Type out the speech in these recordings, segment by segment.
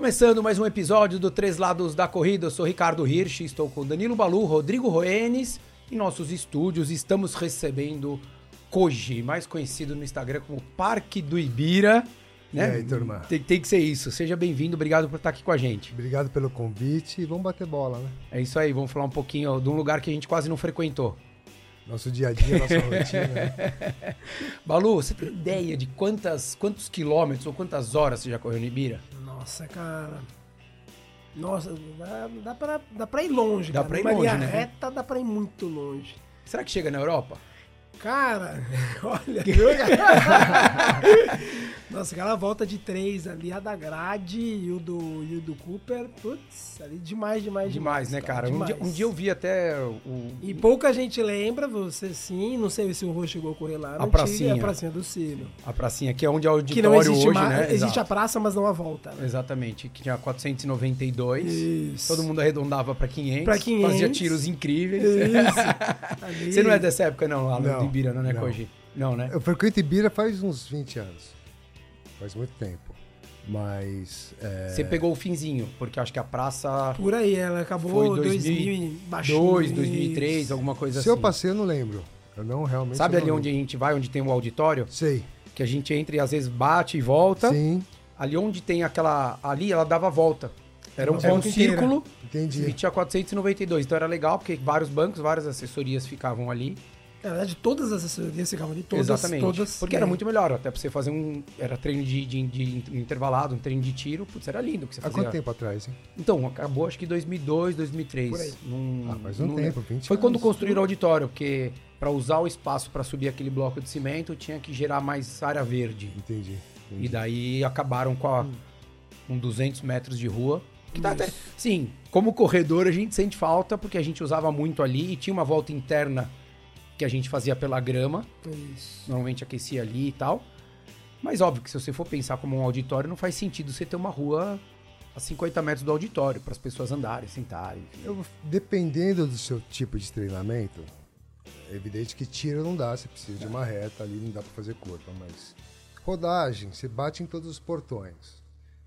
Começando mais um episódio do Três Lados da Corrida, eu sou Ricardo Hirsch, estou com Danilo Balu, Rodrigo Roenes. Em nossos estúdios estamos recebendo Koji, mais conhecido no Instagram como Parque do Ibira. Né? E aí, turma? Tem, tem que ser isso. Seja bem-vindo, obrigado por estar aqui com a gente. Obrigado pelo convite e vamos bater bola, né? É isso aí, vamos falar um pouquinho de um lugar que a gente quase não frequentou. Nosso dia a dia, nossa rotina. Né? Balu, você tem ideia de quantas, quantos quilômetros ou quantas horas você já correu no Ibira? Nossa, cara. Nossa, dá, dá, pra, dá pra ir longe. Dá cara. pra ir longe, né? reta dá pra ir muito longe. Será que chega na Europa? Cara, olha. Nossa, aquela volta de três ali, a da grade e o do, e o do Cooper, putz, ali demais, demais, demais. Demais, né, cara? Um dia, demais. um dia eu vi até o. E pouca gente lembra, você sim, não sei se o Rô chegou a correr lá. A pracinha. tive, A pracinha do Ciro. A pracinha, que é onde é o Que não auditório existe hoje, mais, né? existe Exato. a praça, mas não a volta. Né? Exatamente, que tinha 492. Isso. Todo mundo arredondava pra 500. Pra 500. Fazia tiros incríveis. Isso. Você não é dessa época, não, lá Não, do Ibira, não, né, não. Koji? Não, né? Eu frequento Ibira faz uns 20 anos. Faz muito tempo. Mas. é, Você pegou o finzinho, porque acho que a praça Por aí, ela acabou Foi 2000, 2002, e baixinho. 2003, alguma coisa se assim. eu passei, eu não lembro. Eu não realmente. Sabe eu ali não onde a gente vai, onde tem o auditório? lembro. Sei. Que a gente entra e às vezes bate e volta. Sim, Ali onde tem aquela. Ali ela dava volta. Era um, era um círculo e entendi. tinha 492. Então era legal, porque vários bancos, várias assessorias ficavam ali. Na verdade, todas as assessorias ficavam ali, todas, Exatamente. todas. Porque era bem. muito melhor, até pra você fazer um. Era treino de, de, de intervalado, um treino de tiro. Putz, era lindo o que você Há fazia. quanto tempo atrás, hein? Então, acabou acho que 2002, 2003. Por aí. Num- Ah, faz um num- tempo, 20 Foi quando anos. construíram o auditório, porque para usar o espaço para subir aquele bloco de cimento tinha que gerar mais área verde. Entendi. E daí acabaram com a, com 200 metros de rua. Que tá até, sim, como corredor a gente sente falta porque a gente usava muito ali e tinha uma volta interna que a gente fazia pela grama, Isso. normalmente aquecia ali e tal. Mas óbvio que se você for pensar como um auditório, não faz sentido você ter uma rua a 50 metros do auditório para as pessoas andarem, sentarem. Eu, dependendo do seu tipo de treinamento, é evidente que tiro não dá, você precisa de uma reta ali, não dá pra fazer curva, mas rodagem, você bate em todos os portões.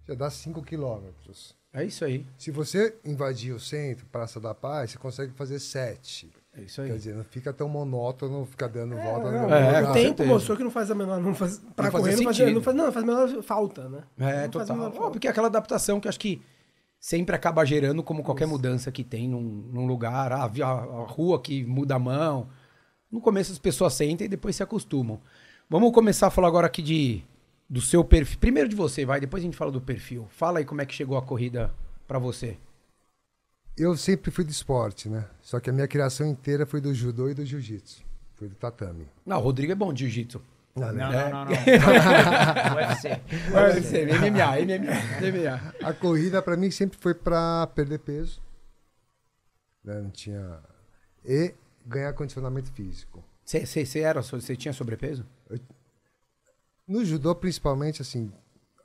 Já dá 5 quilômetros. É isso aí. Se você invadir o centro, Praça da Paz, você consegue fazer 7. É isso aí. Quer dizer, não fica tão monótono ficar dando volta no Não, é, o tempo mostrou que não faz a menor. Não faz, pra Não correr, não faz, não, faz, não, faz a menor falta, né? É, Não faz total. falta. porque é aquela adaptação que acho que sempre acaba gerando, como qualquer mudança que tem num, num lugar, ah, a, a rua que muda a mão. No começo as pessoas sentem e depois se acostumam. Vamos começar a falar agora aqui de do seu perfil. Primeiro de você, vai, depois a gente fala do perfil. Fala aí como é que chegou a corrida pra você. Eu sempre fui do esporte, né? Só que a minha criação inteira foi do judô e do jiu-jitsu. Foi do tatame. Não, o Rodrigo é bom de jiu-jitsu. Não, Não, É. não, não, não. UFC. UFC, MMA, MMA, MMA. A corrida pra mim sempre foi pra perder peso. Né? Não tinha. E ganhar condicionamento físico. Você você era, você tinha sobrepeso? No judô, principalmente, assim,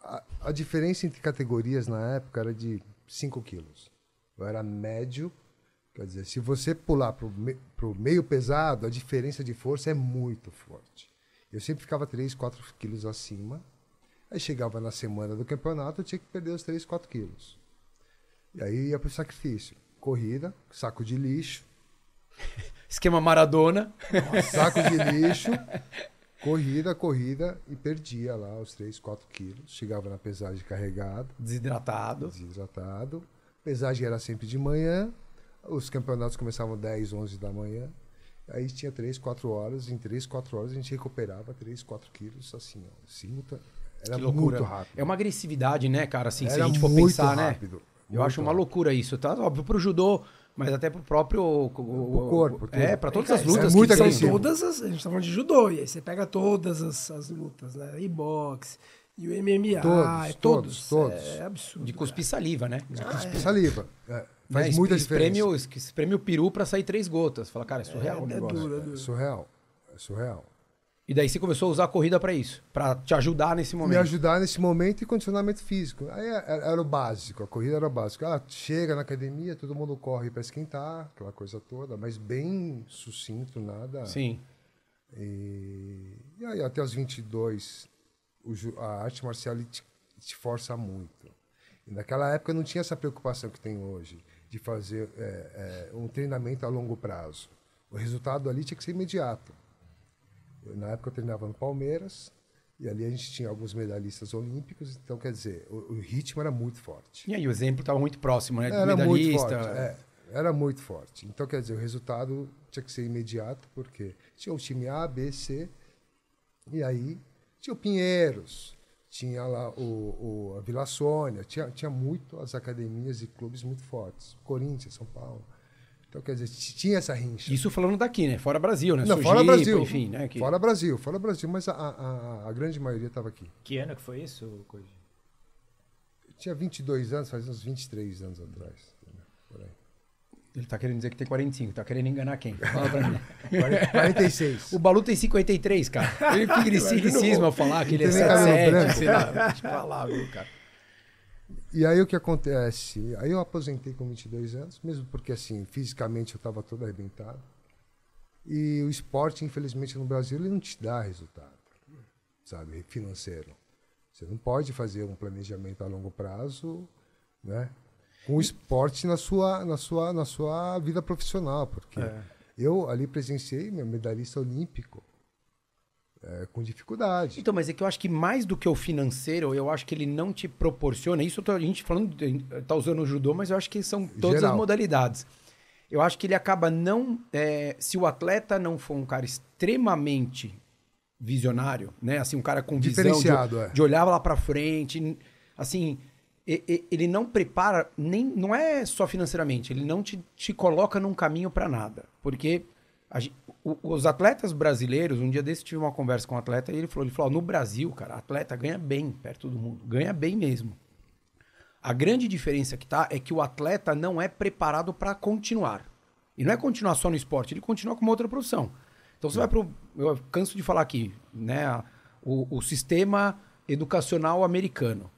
a, a diferença entre categorias na época era de 5 quilos. Eu era médio, quer dizer, se você pular pro, me, pro meio pesado, a diferença de força é muito forte. Eu sempre ficava 3, 4 quilos acima. Aí chegava na semana do campeonato, eu tinha que perder os 3, 4 quilos. E aí ia pro sacrifício. Corrida, saco de lixo, Esquema Maradona. saco de lixo, corrida, corrida e perdia lá os 3, 4 quilos. Chegava na pesagem carregado, Desidratado. desidratado. Pesagem era sempre de manhã, os campeonatos começavam 10, 11 da manhã. Aí tinha 3, 4 horas, em 3, 4 horas a gente recuperava 3, 4 quilos assim, ó, simultâneo. Era Que loucura. muito rápido. É uma agressividade, né, cara? Assim, se Era a gente for muito pensar, né? rápido. Eu muito acho uma rápido. loucura isso, tá? Óbvio pro judô, mas até pro próprio o, o- Pro corpo, É, tudo. pra todas Cara, as lutas é muito que São todas as. A gente tá falando de judô, e aí você pega todas as, as lutas, né? E boxe, e o MMA, Todos, é todos, todos. É absurdo. de cara. cuspir saliva, né? Saliva. É, faz Né? muita diferença. o- Espreme o peru pra sair três gotas. Fala, cara, é surreal o É negócio. duro, é É duro. surreal. É surreal. E daí você começou a usar a corrida pra isso, Pra te ajudar nesse me momento. ajudar nesse momento e condicionamento físico. Aí era, era o básico, a corrida era o básico. Ah, chega na academia, todo mundo corre para esquentar, aquela coisa toda, mas bem sucinto, nada. Sim. E, e aí até os 22, o a arte marcial te, te força muito. E naquela época não tinha essa preocupação que tem hoje, de fazer é, é, um treinamento a longo prazo. O resultado ali tinha que ser imediato. Eu, na época eu treinava no Palmeiras, e ali a gente tinha alguns medalhistas olímpicos, então quer dizer, o, o ritmo era muito forte. E aí o exemplo estava muito próximo, né? Era muito Medalhista. forte. é, era muito forte. Então, quer dizer, o resultado tinha que ser imediato, porque tinha o time A, B, C, e aí tinha o Pinheiros, tinha lá o, o- a Vila Sônia, tinha, tinha muito as academias e clubes muito fortes. Corinthians, São Paulo. Então, quer dizer, tinha essa rincha. Isso falando daqui, né? Fora Brasil, né? Não, Sojipa, fora Brasil. Enfim, né? Que... Fora Brasil, fora Brasil, mas a, a, a grande maioria estava aqui. Que ano que foi isso, Koji? Eu tinha 22 anos, faz uns 23 anos atrás. Ele tá querendo dizer que tem 45, tá querendo enganar quem? Fala pra mim. 46. O Balu tem 53, cara. Ele fica de cinicismo ao falar que ele é Não tem nem cabelo 77, branco. sei lá. Deixa viu, cara. E aí o que acontece? Aí eu aposentei com 22 anos, mesmo porque assim, fisicamente eu estava todo arrebentado. E o esporte, infelizmente, no Brasil, ele não te dá resultado, sabe, financeiro. Você não pode fazer um planejamento a longo prazo, né? Com o esporte na sua, na sua, na sua vida profissional, porque eu ali presenciei meu medalhista olímpico é, com dificuldade. Então, mas é que eu acho que mais do que o financeiro, eu acho que ele não te proporciona. Isso eu tô, a gente falando, de- tá usando o judô, mas eu acho que são todas Geral. as modalidades. Eu acho que ele acaba não. é, se o atleta não for um cara extremamente visionário, né? Assim, um cara com visão de, Diferenciado, é. de olhar lá pra frente, assim. Ele não prepara, nem, não é só financeiramente, ele não te, te coloca num caminho pra nada. Porque a os atletas brasileiros, um dia desse tive uma conversa com um atleta e ele falou, ele falou, "Ó, no Brasil, cara, atleta ganha bem perto do mundo, ganha bem mesmo. A grande diferença que tá é que o atleta não é preparado para continuar. E não é continuar só no esporte, ele continua com uma outra profissão. Então você vai pro. Eu canso de falar aqui, né? O, o sistema educacional americano,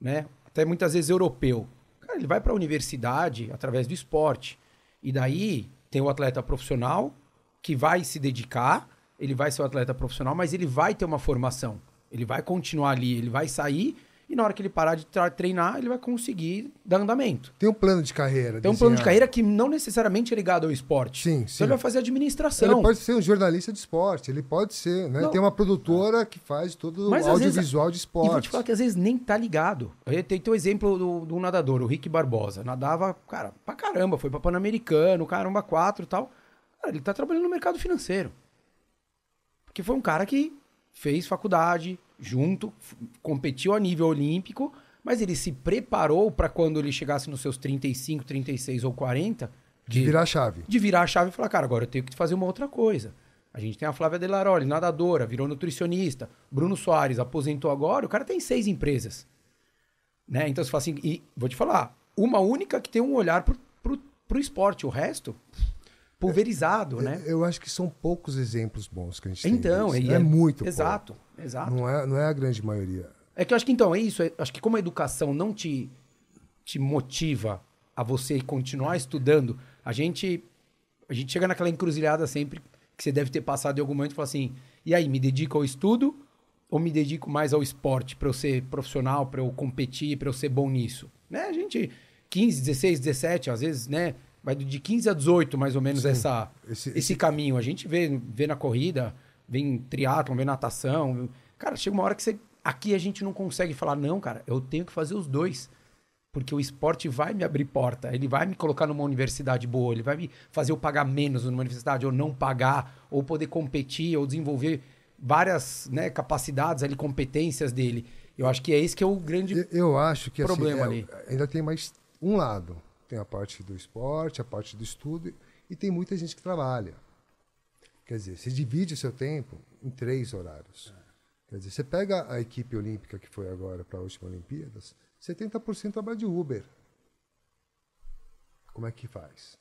né? Até muitas vezes europeu. Cara, ele vai para a universidade através do esporte. E daí tem o atleta profissional que vai se dedicar, ele vai ser um atleta profissional, mas ele vai ter uma formação. Ele vai continuar ali, ele vai sair e na hora que ele parar de treinar, ele vai conseguir dar andamento. Tem um plano de carreira. Tem um plano de carreira que não necessariamente é ligado ao esporte. Sim, Então sim. ele vai fazer administração. Ele pode ser um jornalista de esporte, ele pode ser, né? Não. Tem uma produtora que faz todo Mas, o às vezes, audiovisual de esporte. E vou te falar que às vezes nem tá ligado. Tem o exemplo do, do nadador, o Rick Barbosa. Nadava, cara, pra caramba, foi pra Pan-Americano, caramba, quatro e tal. Cara, ele tá trabalhando no mercado financeiro. Porque foi um cara que fez faculdade junto, competiu a nível olímpico, mas ele se preparou pra quando ele chegasse nos seus 35, 36 ou 40, De virar a chave. de virar a chave e falar, cara, agora eu tenho que fazer uma outra coisa. A gente tem a Flávia Delaroli, nadadora, virou nutricionista. Bruno Soares aposentou agora, o cara tem seis empresas. Né? Então você fala assim, e vou te falar, uma única que tem um olhar pro, pro, pro esporte, o resto, pulverizado, né? Eu acho que são poucos exemplos bons que a gente tem. Então, disso. e é, muito Exato, pouco. exato. Não é, não é a grande maioria. É que eu acho que então é isso. é- acho que como a educação não te, te motiva a você continuar estudando, a gente a gente chega naquela encruzilhada sempre que você deve ter passado em algum momento e fala assim: e aí, me dedico ao estudo ou me dedico mais ao esporte para eu ser profissional, para eu competir, para eu ser bom nisso? Né? A gente 15, 16, 17, às vezes, né? Vai de 15 a 18, mais ou menos, Sim. essa, Esse- esse, esse- caminho. A gente vê, vê na corrida, vê em triatlon, vê natação. Cara, chega uma hora que você. Aqui a gente não consegue falar, não, cara, eu tenho que fazer os dois. Porque o esporte vai me abrir porta, ele vai me colocar numa universidade boa, ele vai me fazer eu pagar menos numa universidade, ou não pagar, ou poder competir, ou desenvolver várias né, capacidades ali, competências dele. Eu acho que é esse que é o grande. Eu, eu acho que assim, Problema é, ali. ainda tem mais um lado. Tem a parte do esporte, a parte do estudo, e tem muita gente que trabalha. Quer dizer, você divide o seu tempo em três horários. Quer dizer, você pega a equipe olímpica que foi agora para a última Olimpíadas, 70% trabalha de Uber. Como é que faz?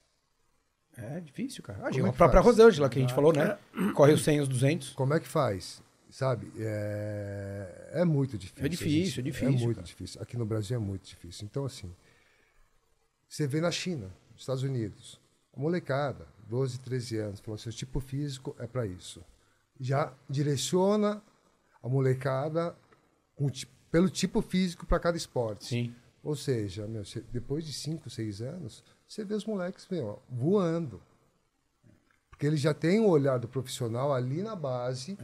É difícil, cara. Ah, é a que própria faz? Rosângela, que a gente falou, né? Corre os 100 e os 200. Como é que faz? Sabe? É, é muito difícil. É difícil, gente. é difícil, É muito cara. difícil. Aqui no Brasil é muito difícil. Então, assim, você vê na China, nos Estados Unidos, a molecada, 12, 13 anos, falou assim, o tipo físico é para isso. Já direciona a molecada com pelo tipo físico para cada esporte. Sim. Ou seja, meu, depois de 5, 6 anos, você vê os moleques meu, voando. Porque ele já tem o olhar do profissional ali na base,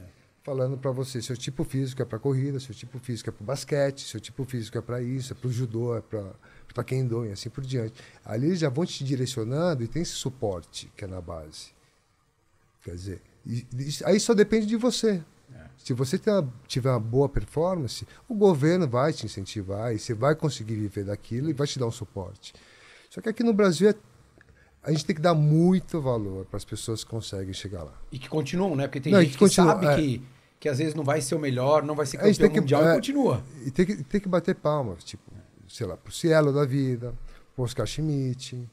falando para você, seu tipo físico é para corrida, seu tipo físico é para basquete, seu tipo físico é para isso, é para o judô, é para taekwondo e assim por diante. Ali eles já vão te direcionando e tem esse suporte que é na base. Quer dizer, e- aí só depende de você. Se você tiver uma boa performance, o governo vai te incentivar e você vai conseguir viver daquilo e vai te dar um suporte. Só que aqui no Brasil é- a gente tem que dar muito valor para as pessoas que conseguem chegar lá. E que continuam, né? Porque tem Não, gente que que, continua, sabe é. que, que às vezes não vai ser o melhor, não vai ser campeão que- mundial é. e continua. E tem que, tem que bater palmas, tipo, sei lá, pro Cielo da vida, pro Oscar Schmidt,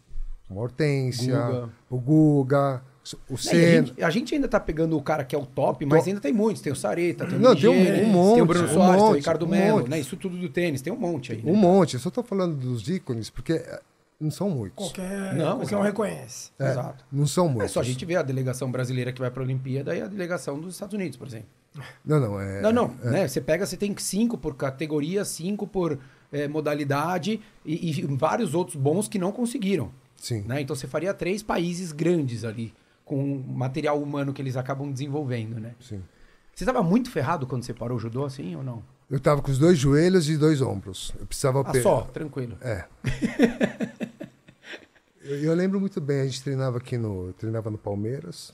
uma Hortência, Guga. o Guga, o É, e a, Senna. gente, a gente ainda tá pegando o cara que é o top, mas ainda tem muitos. Tem o Sareta, tem o Não, tem um- um monte, tem o Bruno um Soares, tem o monte, Ricardo um Melo, monte. né? Isso tudo do tênis, tem um monte aí. né? Um monte. Eu só tô falando dos ícones, porque não são muitos. Qualquer, Não, qualquer exato. um reconhece. É, Exato. Não são É muitos. só a gente ver a delegação brasileira que vai para a Olimpíada e a delegação dos Estados Unidos, por exemplo. Não, não, é. não, não. Né? Você pega, você tem cinco por categoria, cinco por eh, modalidade e, e vários outros bons que não conseguiram. Sim. né? Então você faria três países grandes ali, com o material humano que eles acabam desenvolvendo, né? sim. Você estava muito ferrado quando você parou o judô, assim, ou não? Eu tava com os dois joelhos e dois ombros. Eu precisava Ah, só, tranquilo. É. eu, eu lembro muito bem, a gente treinava aqui no. Treinava no Palmeiras,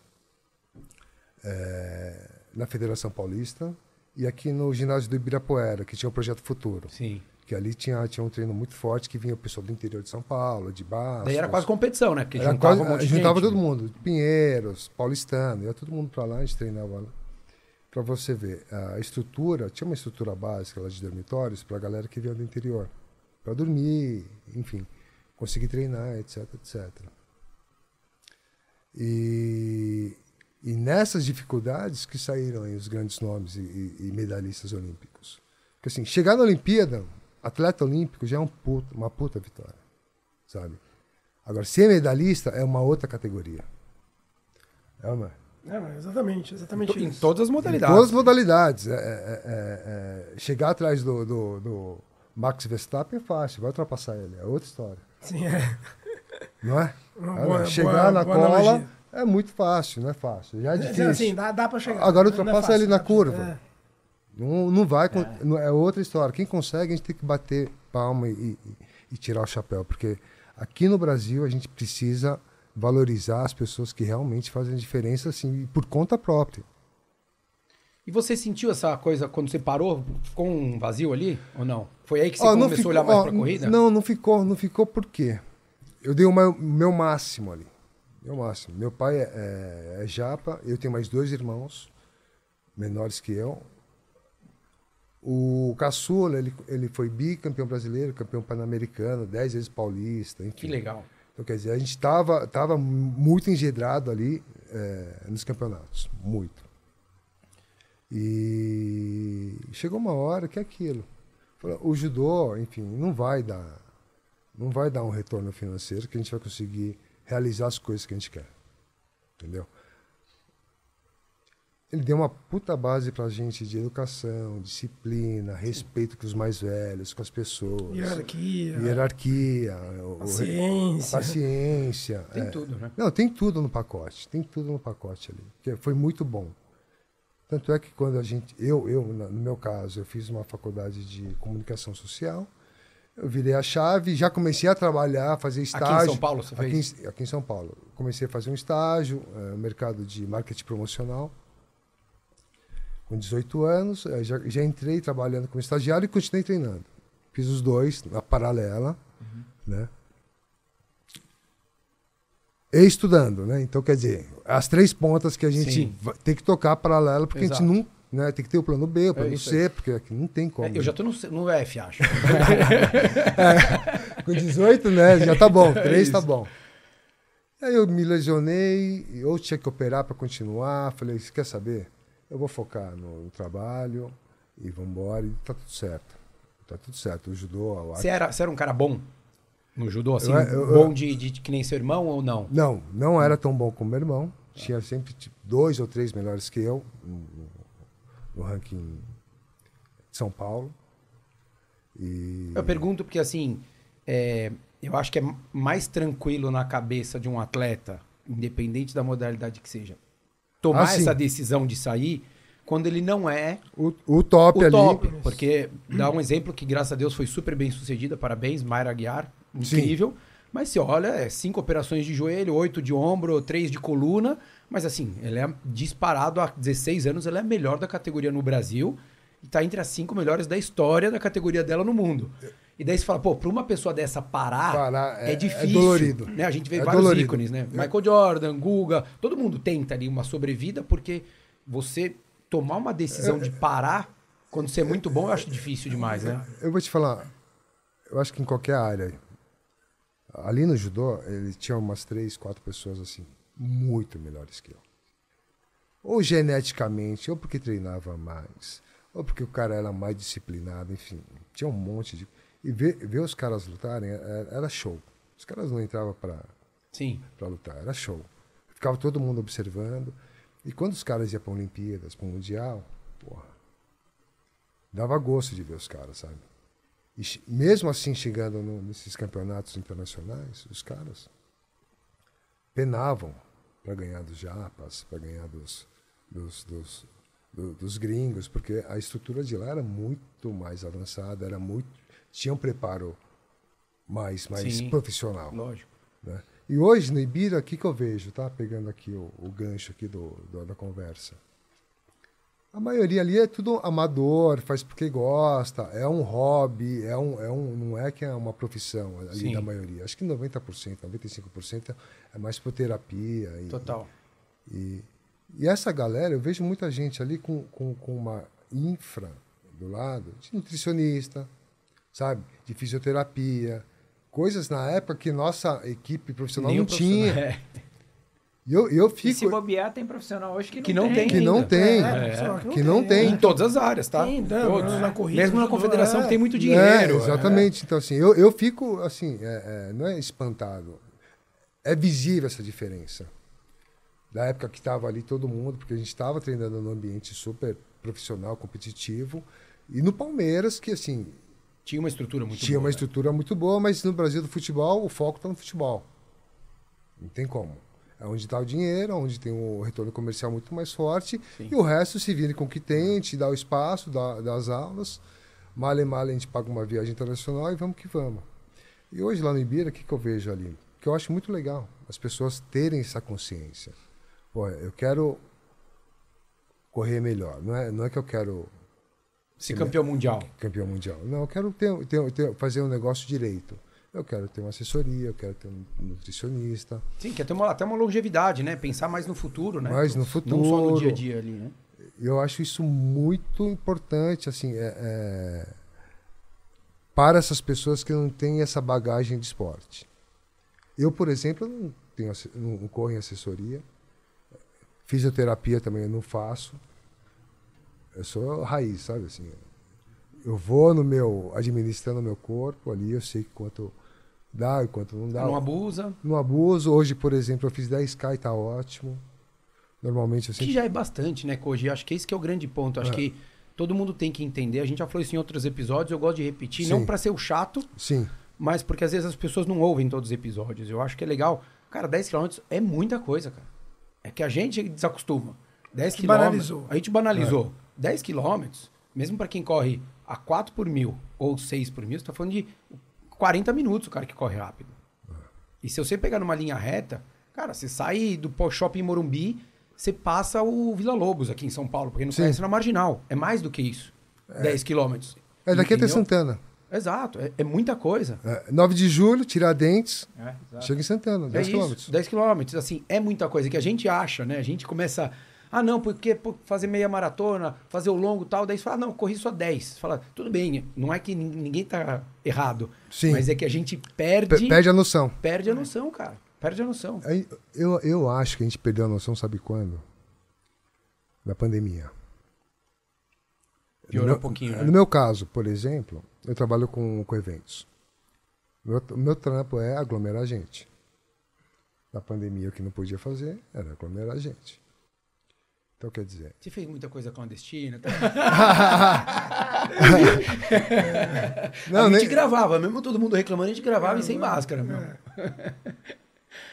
é, na Federação Paulista, e aqui no ginásio do Ibirapuera, que tinha o Projeto Futuro. Sim. Que ali tinha, tinha um treino muito forte que vinha o pessoal do interior de São Paulo, de Bastos. Daí era quase competição, né? Porque juntava quase- um juntava gente, todo né? mundo, Pinheiros, Paulistano, ia todo mundo para lá, a gente treinava lá. Para você ver, a estrutura, tinha uma estrutura básica lá de dormitórios para a galera que vinha do interior, para dormir, enfim, conseguir treinar, etc, etc. E, e nessas dificuldades que saíram aí os grandes nomes e, e- e medalhistas olímpicos. Porque assim, chegar na Olimpíada, atleta olímpico já é um puta- uma puta vitória, sabe? Agora, ser medalhista é uma outra categoria. É uma. É, exatamente, exatamente Em isso. todas as Em modalidades. todas as modalidades. É, é, é, é, chegar atrás do, do, do Max Verstappen é fácil, vai ultrapassar ele, é outra história. Sim, é. Não é? Boa- chegar boa- na boa cola analogia. é muito fácil, não é fácil. Já é difícil. Assim, dá, dá pra chegar. Agora é ultrapassa fácil, ele na curva. é. Não, não vai. não- É outra história. Quem consegue, a gente tem que bater palma e, e- e tirar o chapéu. Porque aqui no Brasil a gente precisa valorizar as pessoas que realmente fazem a diferença assim, por conta própria. E você sentiu essa coisa quando você parou? Ficou um vazio ali ou não? Foi aí que você Ó, começou ficou- a olhar mais ó, pra corrida? Não, não ficou, não ficou por quê? Eu dei o meu, meu máximo ali. Meu máximo. Meu pai é, é, é japa, eu tenho mais dois irmãos, menores que eu. O caçula, ele, ele foi bicampeão brasileiro, campeão pan-americano, dez vezes paulista, enfim. Que legal. Então, quer dizer, a gente estava tava muito engedrado ali é, nos campeonatos, muito. E chegou uma hora que é aquilo. O judô, enfim, não vai dar, não vai dar um retorno financeiro que a gente vai conseguir realizar as coisas que a gente quer, entendeu? Ele deu uma puta base pra gente de educação, disciplina, respeito com os mais velhos, com as pessoas, Hierarquia, hierarquia, o- o- paciência. paciência. Tem é. tudo, né? Não, tem tudo no pacote. Tem tudo no pacote ali. Que foi muito bom. Tanto é que quando a gente. Eu, eu, no meu caso, eu fiz uma faculdade de comunicação social. Eu virei a chave, já comecei a trabalhar, fazer estágio. Aqui em São Paulo você aqui fez? aqui em São Paulo. Comecei a fazer um estágio eh, no mercado de marketing promocional. Com 18 anos, já, já entrei trabalhando como estagiário e continuei treinando. Fiz os dois na paralela, Uhum. né? E estudando, né? Então, quer dizer, as três pontas que a gente Sim. tem que tocar paralela, porque Exato. a gente não. Né, tem que ter o plano B, o plano isso C, porque aqui não tem como. É, eu já tô no, no F, acho. Com 18, né? Já tá bom, É três tá bom. Aí eu me lesionei, eu tinha que operar para continuar. Falei, você quer saber? Eu vou focar no, no trabalho e vamos embora. E tá tudo certo. Tá tudo certo. O judô, Você era, você era um cara bom no judô, assim? Eu- eu- bom de, de, de que nem seu irmão ou não? Não, não era tão bom como meu irmão. Tinha sempre tipo, dois ou três melhores que eu no, no ranking de São Paulo. E Eu pergunto porque, assim, é, eu acho que é mais tranquilo na cabeça de um atleta, independente da modalidade que seja, tomar Ah, sim. essa decisão de sair quando ele não é o, o top o ali. top. Porque dá um exemplo que, graças a Deus, foi super bem sucedida. Parabéns, Mayra Aguiar. Incrível. Mas se olha, é cinco operações de joelho, oito de ombro, três de coluna. Mas assim, ela é disparado há 16 anos, ela é a melhor da categoria no Brasil. E tá entre as cinco melhores da história da categoria dela no mundo. E daí você fala, pô, pra uma pessoa dessa parar, Parar é, é- é difícil. dolorido. Né? A gente vê É vários dolorido. ícones, né? Michael Jordan, Guga, todo mundo tenta ali uma sobrevida, porque você tomar uma decisão de parar quando você é muito bom, eu acho difícil demais, né? Eu vou te falar, eu acho que em qualquer área. Ali no judô, ele tinha umas três, quatro pessoas assim, muito melhores que eu. Ou geneticamente, ou porque treinava mais, ou porque o cara era mais disciplinado, enfim. Tinha um monte de. E ver, ver os caras lutarem era, era show. Os caras não entravam para Sim. para lutar, era show. Ficava todo mundo observando. E quando os caras iam para Olimpíadas, para o Mundial, porra, dava gosto de ver os caras, sabe? E mesmo assim, chegando no- nesses campeonatos internacionais, os caras penavam para ganhar dos japas, para ganhar dos, dos, dos, do- dos gringos, porque a estrutura de lá era muito mais avançada, era muito tinha um preparo mais, mais Sim. profissional. Lógico. né? E hoje no Ibira, o que, que eu vejo, tá? Pegando aqui o, o gancho aqui do, do- da conversa. A maioria ali é tudo amador, faz porque gosta, é um hobby, é um, é um, não é que é uma profissão ali Sim. da maioria. Acho que 90%, 95% é mais por terapia. E, Total. e, e essa galera, eu vejo muita gente ali com, com, com uma infra do lado, de nutricionista, sabe? De fisioterapia. Coisas na época que nossa equipe profissional Nem não profissional- tinha. É. E eu, eu E se fico. bobear, tem profissional hoje que não, Que não tem Que não tem. profissional que não tem. Em todas as áreas, tá? Tem? Todos. Na corrida, Mesmo na confederação é. que tem muito É, dinheiro. exatamente. Então, assim, eu, eu fico, assim, é, é, não é espantado. É visível essa diferença. Da época que estava ali todo mundo, porque a gente estava treinando num ambiente super profissional, competitivo. E no Palmeiras, que, assim, Tinha uma estrutura muito tinha boa. uma né? estrutura muito boa, mas no Brasil do futebol, o foco está no futebol. Não tem como. É onde está o dinheiro, onde tem o retorno comercial muito mais forte, Sim. e o resto se vire com o que tem, te dá o espaço, dá, dá as aulas. Male, male, a gente paga uma viagem internacional e vamos que vamos. E hoje lá no Ibira, o que, que eu vejo ali? Que eu acho muito legal, as pessoas terem essa consciência. Pô, eu quero correr melhor, não é, não é que eu quero Se campeão mundial. campeão mundial. Não, eu quero ter, ter- ter- fazer um negócio direito. Eu quero ter uma assessoria, eu quero ter um nutricionista. Sim, quer ter uma, até uma longevidade, né? Pensar mais no futuro, né? Mais no Não só no futuro. dia a dia ali, né? Eu acho isso muito importante, assim, é- é, para essas pessoas que não têm essa bagagem de esporte. Eu, por exemplo, não, tenho, não corro em assessoria. Fisioterapia também eu não faço. Eu sou raiz, sabe? Assim, eu vou no meu, administrando o meu corpo ali, eu sei quanto dá e quanto não dá. Não abusa. Não abuso. Hoje, por exemplo, eu fiz 10K e tá ótimo. Normalmente eu Que sempre já é bastante, né, Koji? Acho que esse que é o grande ponto. Acho É. que todo mundo tem que entender. A gente já falou isso em outros episódios, eu gosto de repetir, Sim. não pra ser o chato, Sim, mas porque às vezes as pessoas não ouvem todos os episódios. Eu acho que é legal. Cara, 10 km é muita coisa, cara. É que a gente desacostuma. 10 Que km. banalizou. A gente banalizou. 10 km, mesmo pra quem corre a 4 por mil ou 6 por mil, você tá falando de 40 minutos o cara que corre rápido. E se você pegar numa linha reta, cara, você sai do shopping Morumbi, você passa o Vila Lobos aqui em São Paulo, porque não Sim. conhece na marginal. É mais do que isso. 10 quilômetros. é daqui até? Santana. Exato, é, é muita coisa. É, 9 de julho, Tiradentes, É, exato. chega em Santana, 10 é quilômetros. Isso, 10 quilômetros, assim, é muita coisa que a gente acha, né? A gente começa, ah, não, porque pô, fazer meia maratona, fazer o longo tal, daí você fala, ah, não, corri só 10. Você fala, tudo bem, não é que nin- ninguém tá errado, Sim. mas é que a gente Pe- perde, Perde a noção. perde a noção, cara. Perde a noção. Eu, eu acho que a gente perdeu a noção, sabe quando? Na pandemia. Piorou meu, um pouquinho, né? No meu caso, por exemplo, eu trabalho com, com eventos. Meu, o meu trampo é aglomerar gente. Na pandemia, o que não podia fazer era aglomerar gente. Então, quer dizer. Você fez muita coisa clandestina. Tá? Não, a gente nem- gravava, mesmo todo mundo reclamando, a gente gravava e sem máscara, meu.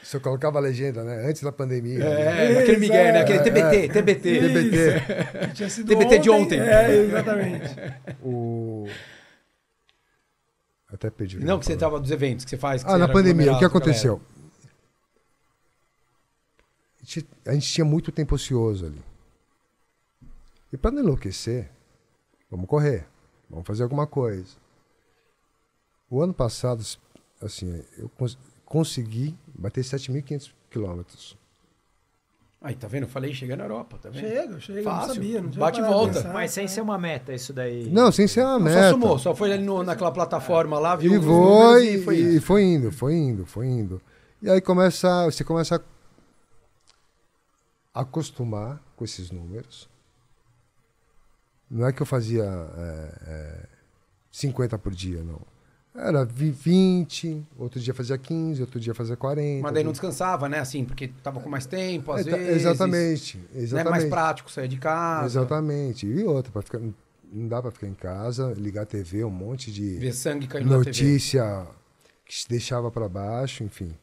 Se eu colocava a legenda, né? Antes da pandemia. É, aquele Miguel, né? Aquele TBT, TBT. TBT. Tinha sido TBT de ontem. É, exatamente. O... Até perdi. Não, que você ia falar. tava dos eventos que você faz. que Ah, você na pandemia, o que aconteceu? A gente, a gente tinha muito tempo ocioso ali. E para não enlouquecer, vamos correr, vamos fazer alguma coisa. O ano passado, assim, eu cons- consegui bater 7.500 quilômetros. Aí, tá vendo? Eu falei, chega na Europa, tá vendo? Chega, chega, Fácil. não sabia. Não tinha Bate e volta. pensar. Mas sem ser uma meta, isso daí. Não, sem ser uma Não, meta. só sumou, só foi ali no- naquela plataforma lá, viu E foi, e foi e foi indo, foi indo, foi indo. E aí começa, você começa a acostumar com esses números. Não é que eu fazia é, é, 50 por dia, não. Era vi- 20, outro dia fazia 15, outro dia fazia 40. Mas daí não descansava, né? Assim, porque tava com mais tempo, às É, vezes. Exatamente, Né? exatamente. Mais prático sair de casa. Exatamente. E outra, pra ficar, não dá para ficar em casa, ligar a TV, um monte de Ver sangue caindo na TV. notícia que se deixava para baixo, enfim.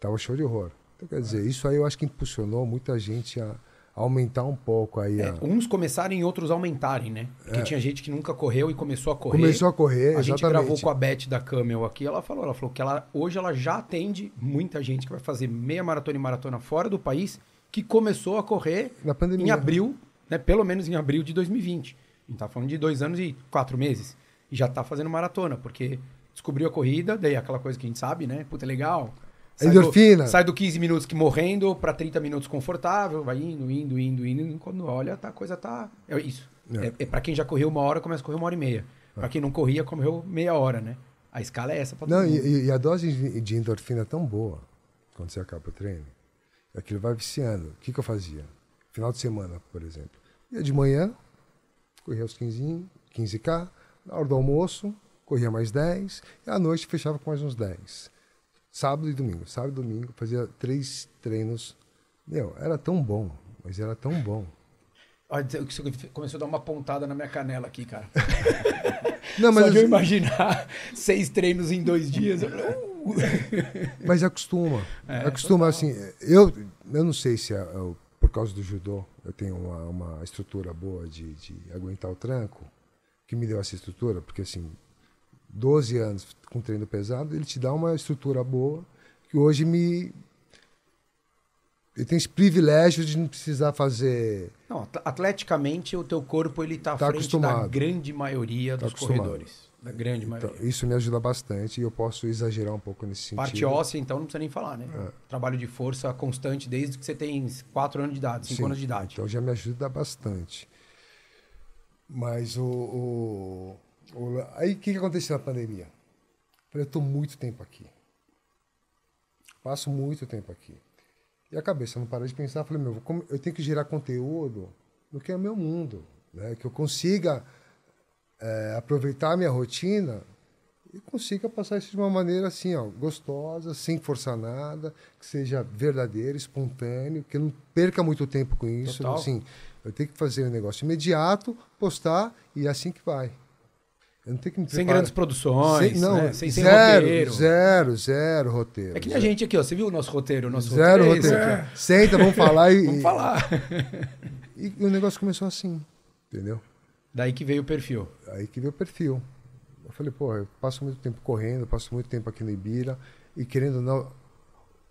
Tava show de horror. Então, quer dizer, isso aí eu acho que impulsionou muita gente a aumentar um pouco aí. É, a... uns começarem e outros aumentarem, né? Porque tinha gente que nunca correu e começou a correr. É. Começou a correr, A gente exatamente. gravou com a Beth da Camel aqui, ela falou, ela falou que ela, hoje ela já atende muita gente que vai fazer meia maratona e maratona fora do país, que começou a correr Na pandemia. em abril, né? Pelo menos em abril de 2020. A gente tá falando de dois anos e quatro meses. E já tá fazendo maratona, porque descobriu a corrida, daí aquela coisa que a gente sabe, né? Puta, legal. Sai Endorfina. Do, sai do 15 minutos que morrendo para 30 minutos confortável, vai indo, indo, indo, indo. E quando olha, tá, a coisa tá. É isso. É. É, é para quem já correu uma hora, começa a correr uma hora e meia. Pra quem não corria, correu meia hora, né? A escala é essa pra todo Não, e, e a dose de de endorfina é tão boa quando você acaba o treino. Aquilo vai viciando. O que, que eu fazia? Final de semana, por exemplo. Ia de manhã, corria os 15, 15K. Na hora do almoço, corria mais 10. E à noite fechava com mais uns 10. Sábado e domingo. Sábado e domingo, fazia três treinos. Meu, era tão bom. Mas era tão bom. Olha, você começou a dar uma pontada na minha canela aqui, cara. Não, Só mas, de eu imaginar seis treinos em dois dias. eu "Uh". mas acostuma. É, acostuma, assim. Eu, eu não sei se é, é por causa do judô eu tenho uma, uma estrutura boa de, de aguentar o tranco, que me deu essa estrutura, porque assim, 12 anos com treino pesado, ele te dá uma estrutura boa, que hoje me. Eu tenho esse privilégio de não precisar fazer. Não, at- atleticamente, o teu corpo ele tá à Tá frente da acostumado. grande maioria Tá dos acostumado. corredores. Da grande Então, maioria. isso me ajuda bastante e eu posso exagerar um pouco nesse sentido. Parte óssea, então, não precisa nem falar, né? É. Trabalho de força constante desde que você tem 4 anos de idade, 5 Sim, anos de idade. Então já me ajuda bastante. Mas o- o- aí o que, que aconteceu na pandemia? Falei, eu estou muito tempo aqui. Passo muito tempo aqui. E a cabeça não para de pensar. Falei, meu, como eu tenho que gerar conteúdo no que é o meu mundo. Né? Que eu consiga é, aproveitar a minha rotina e consiga passar isso de uma maneira assim, ó, gostosa, sem forçar nada, que seja verdadeiro, espontâneo, que eu não perca muito tempo com isso. Total. Assim, eu tenho que fazer um negócio imediato, postar e é assim que vai. Eu não tenho que me Sem grandes produções, Sem- não, né? sem, sem zero, roteiro. zero, zero roteiro. É que nem a gente aqui, ó. Você viu o nosso roteiro? O nosso Zero roteiro. é roteiro. aqui, Senta, vamos falar e. Vamos falar. E, o negócio começou assim, entendeu? Daí que veio o perfil. Aí que veio o perfil. Eu falei, pô, eu passo muito tempo correndo, passo muito tempo aqui no Ibira, e querendo ou não.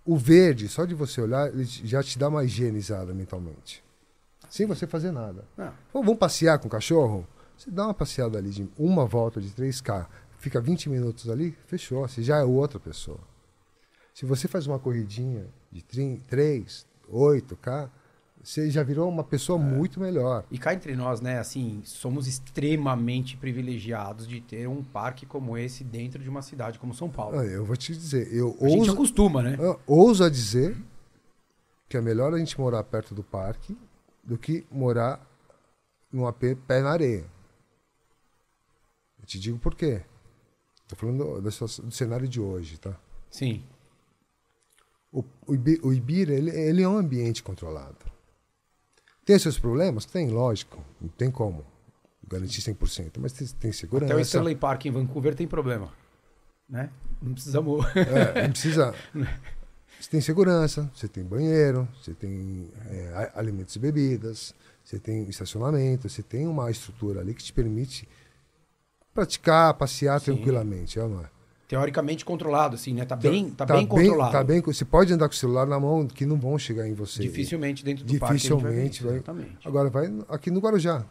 O verde, só de você olhar, ele já te dá uma higienizada mentalmente. Sem você fazer nada. Não. Pô, vamos passear com o cachorro? Você dá uma passeada ali de uma volta de 3K, fica 20 minutos ali, fechou. Você já é outra pessoa. Se você faz uma corridinha de 3, 8K, você já virou uma pessoa muito melhor. E cá entre nós, né, assim, somos extremamente privilegiados de ter um parque como esse dentro de uma cidade como São Paulo. Eu vou te dizer, eu A gente ouso, acostuma, né? Ah, ouso a dizer que é melhor a gente morar perto do parque do que morar num AP pé na areia. Eu te digo por quê. Tô falando do, do cenário de hoje, tá? Sim. O, o, Ibi- o Ibira, ele, ele é um ambiente controlado. Tem seus problemas? Tem, lógico. Não tem como garantir 100%. Mas tem, tem segurança. Até o Stanley Park em Vancouver tem problema. Né? Não precisamos. É, não precisa. Você tem segurança, você tem banheiro, você tem é, alimentos e bebidas, você tem estacionamento, você tem uma estrutura ali que te permite praticar, passear Sim. tranquilamente, é ou não é? Teoricamente controlado, assim, né? Tá bem, tá bem controlado. Tá bem, você pode andar com o celular na mão que não vão chegar em você. Dificilmente dentro do parque. Dificilmente isso, Exatamente. Agora vai aqui no Guarujá,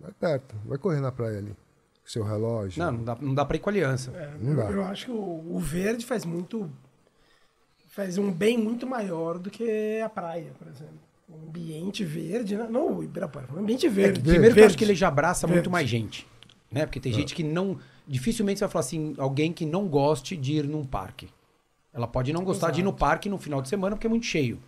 vai perto, vai correr na praia ali, com seu relógio. Não, não dá, não dá pra ir com aliança. É, Não dá. eu, eu acho que o, o verde faz muito. faz um bem muito maior do que a praia, por exemplo. O ambiente verde, né? não o Ibirapuera, o ambiente verde. Primeiro que eu verde. acho que ele já abraça muito Verde. mais gente. Né? Porque É. tem gente que não. Dificilmente você vai falar assim, alguém que não goste de ir num parque. Ela pode não gostar de ir no Exato. parque no final de semana porque é muito cheio.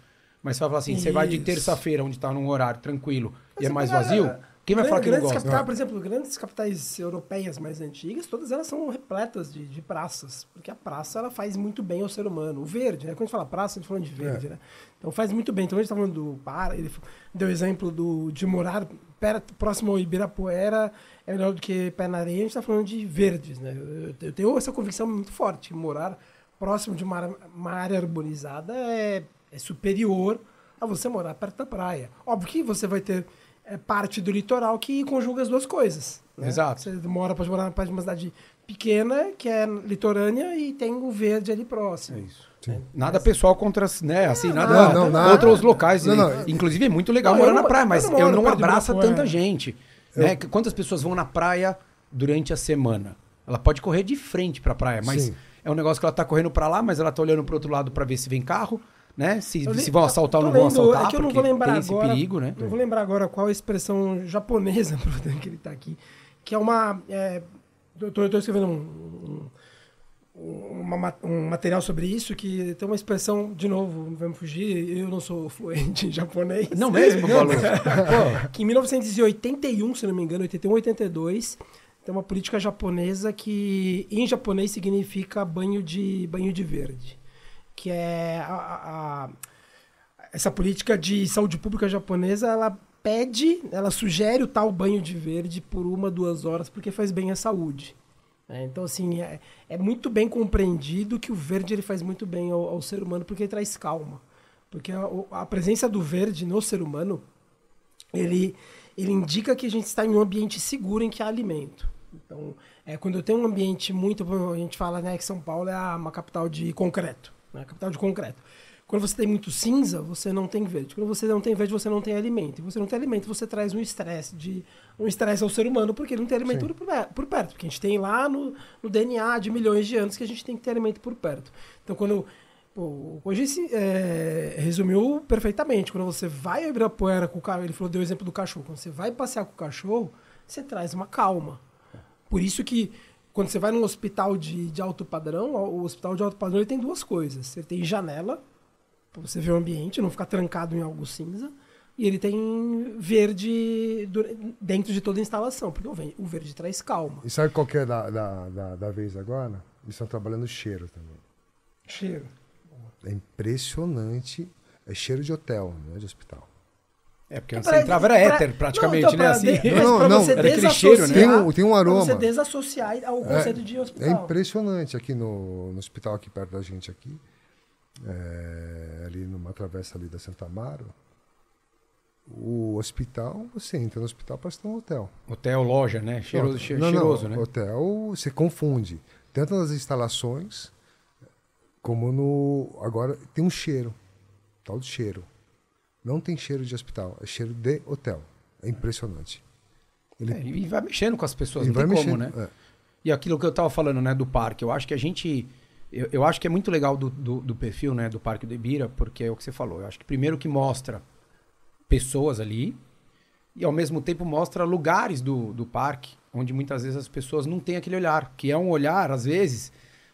Mas você vai falar assim, você vai de Isso. terça-feira, onde tá num horário tranquilo e é mais vazio, quem vai falar que não gosta? por exemplo, grandes capitais europeias mais antigas, todas elas são repletas de, de praças, porque a praça ela faz muito bem ao ser humano. O verde, né? Quando a gente fala praça, a gente tá falando de verde, É. né? Então faz muito bem. Então a gente tá falando do para, ele deu exemplo do, de morar perto, próximo ao Ibirapuera é melhor do que pé na areia, a gente tá falando de verdes, né? Eu, eu tenho essa convicção muito forte, que morar próximo de uma, área- uma área arborizada é, é superior a você morar perto da praia. Óbvio que você vai ter é, parte do litoral que conjuga as duas coisas. né? Exato. Você mora, pode morar na parte de uma cidade pequena, que é litorânea, e tem o verde ali próximo. É isso. Sim. Nada pessoal contra, né, assim, nada, não, não, nada. contra os locais. Não, não. Inclusive é muito legal Não, morar eu na não- praia, eu mas não eu não perto de abraça tanta gente. Né? Que- Quantas pessoas vão na praia durante a semana? Ela pode correr de frente pra praia, mas Sim. é um negócio que ela tá correndo pra lá, mas ela tá olhando pro outro lado pra ver se vem carro, né? Se, Eu li- se vão assaltar ou eu não vão lendo- assaltar, é que eu não vou lembrar tem esse agora, perigo, né? Não vou lembrar agora qual a expressão japonesa, que ele está aqui, que é uma. É, eu eu tô escrevendo um, um, uma ma- um material sobre isso que tem uma expressão, de novo, não vai me fugir, eu não sou fluente em japonês. Não mesmo, Paulo? Que em 1981, se não me engano, 81, 82, tem uma política japonesa que em japonês significa banho de banho de verde, que é a- a- essa política de saúde pública japonesa, ela pede, ela sugere o tal banho de verde por uma, duas horas, porque faz bem à saúde. É, então, assim, é, é muito bem compreendido que o verde ele faz muito bem ao, ao ser humano, porque ele traz calma. Porque a, a presença do verde no ser humano, ele, ele indica que a gente está em um ambiente seguro em que há alimento. Então, é, quando eu tenho um ambiente muito. A gente fala né, que São Paulo é uma capital de concreto. Né, capital de concreto. Quando você tem muito cinza, você não tem verde. Quando você não tem verde, você não tem alimento. E você não tem alimento, você traz um estresse de um estresse ao ser humano, porque ele não tem alimento por, por perto. Porque a gente tem lá no, no DNA de milhões de anos que a gente tem que ter alimento por perto. Então, quando Pô, hoje se é, resumiu perfeitamente. Quando você vai a Ibirapuera com o cachorro, ele falou, deu o exemplo do cachorro. Quando você vai passear com o cachorro, você traz uma calma. Por isso que quando você vai num hospital de, de alto padrão, o hospital de alto padrão ele tem duas coisas. Ele tem janela, para você ver o ambiente, não ficar trancado em algo cinza. E ele tem verde dentro de toda a instalação, porque o ve- o verde traz calma. E sabe qual que é da, da, da, da vez agora? Eles estão trabalhando cheiro também. Cheiro. É impressionante. É cheiro de hotel, não é de hospital. É, porque antes Pra- você entrava era pra- éter, praticamente, não, então, né? pra Assim. de- Não, não, pra era aquele cheiro, né? Tem um, tem um pra aroma. você desassociar ao conceito de É hospital. impressionante aqui no, no hospital aqui perto da gente aqui. É, ali numa travessa ali da Santa Amaro. O hospital, você entra no hospital parece que é um hotel. Hotel, loja, né? Cheiroso, Não, che- não, cheiroso, não, né? Hotel, você confunde. Tanto nas instalações, como no. Agora tem um cheiro. Tal de cheiro. Não tem cheiro de hospital, é cheiro de hotel. É impressionante. Ele, É, e vai mexendo com as pessoas, não vai tem como, mexendo. né? é. E aquilo que eu tava falando, né, do parque, eu acho que a gente. Eu, eu acho que é muito legal do, do, do perfil, né, do Parque do Ibira, porque é o que você falou. Eu acho que primeiro que mostra pessoas ali e ao mesmo tempo mostra lugares do, do parque onde muitas vezes as pessoas não têm aquele olhar, que é um olhar, às vezes,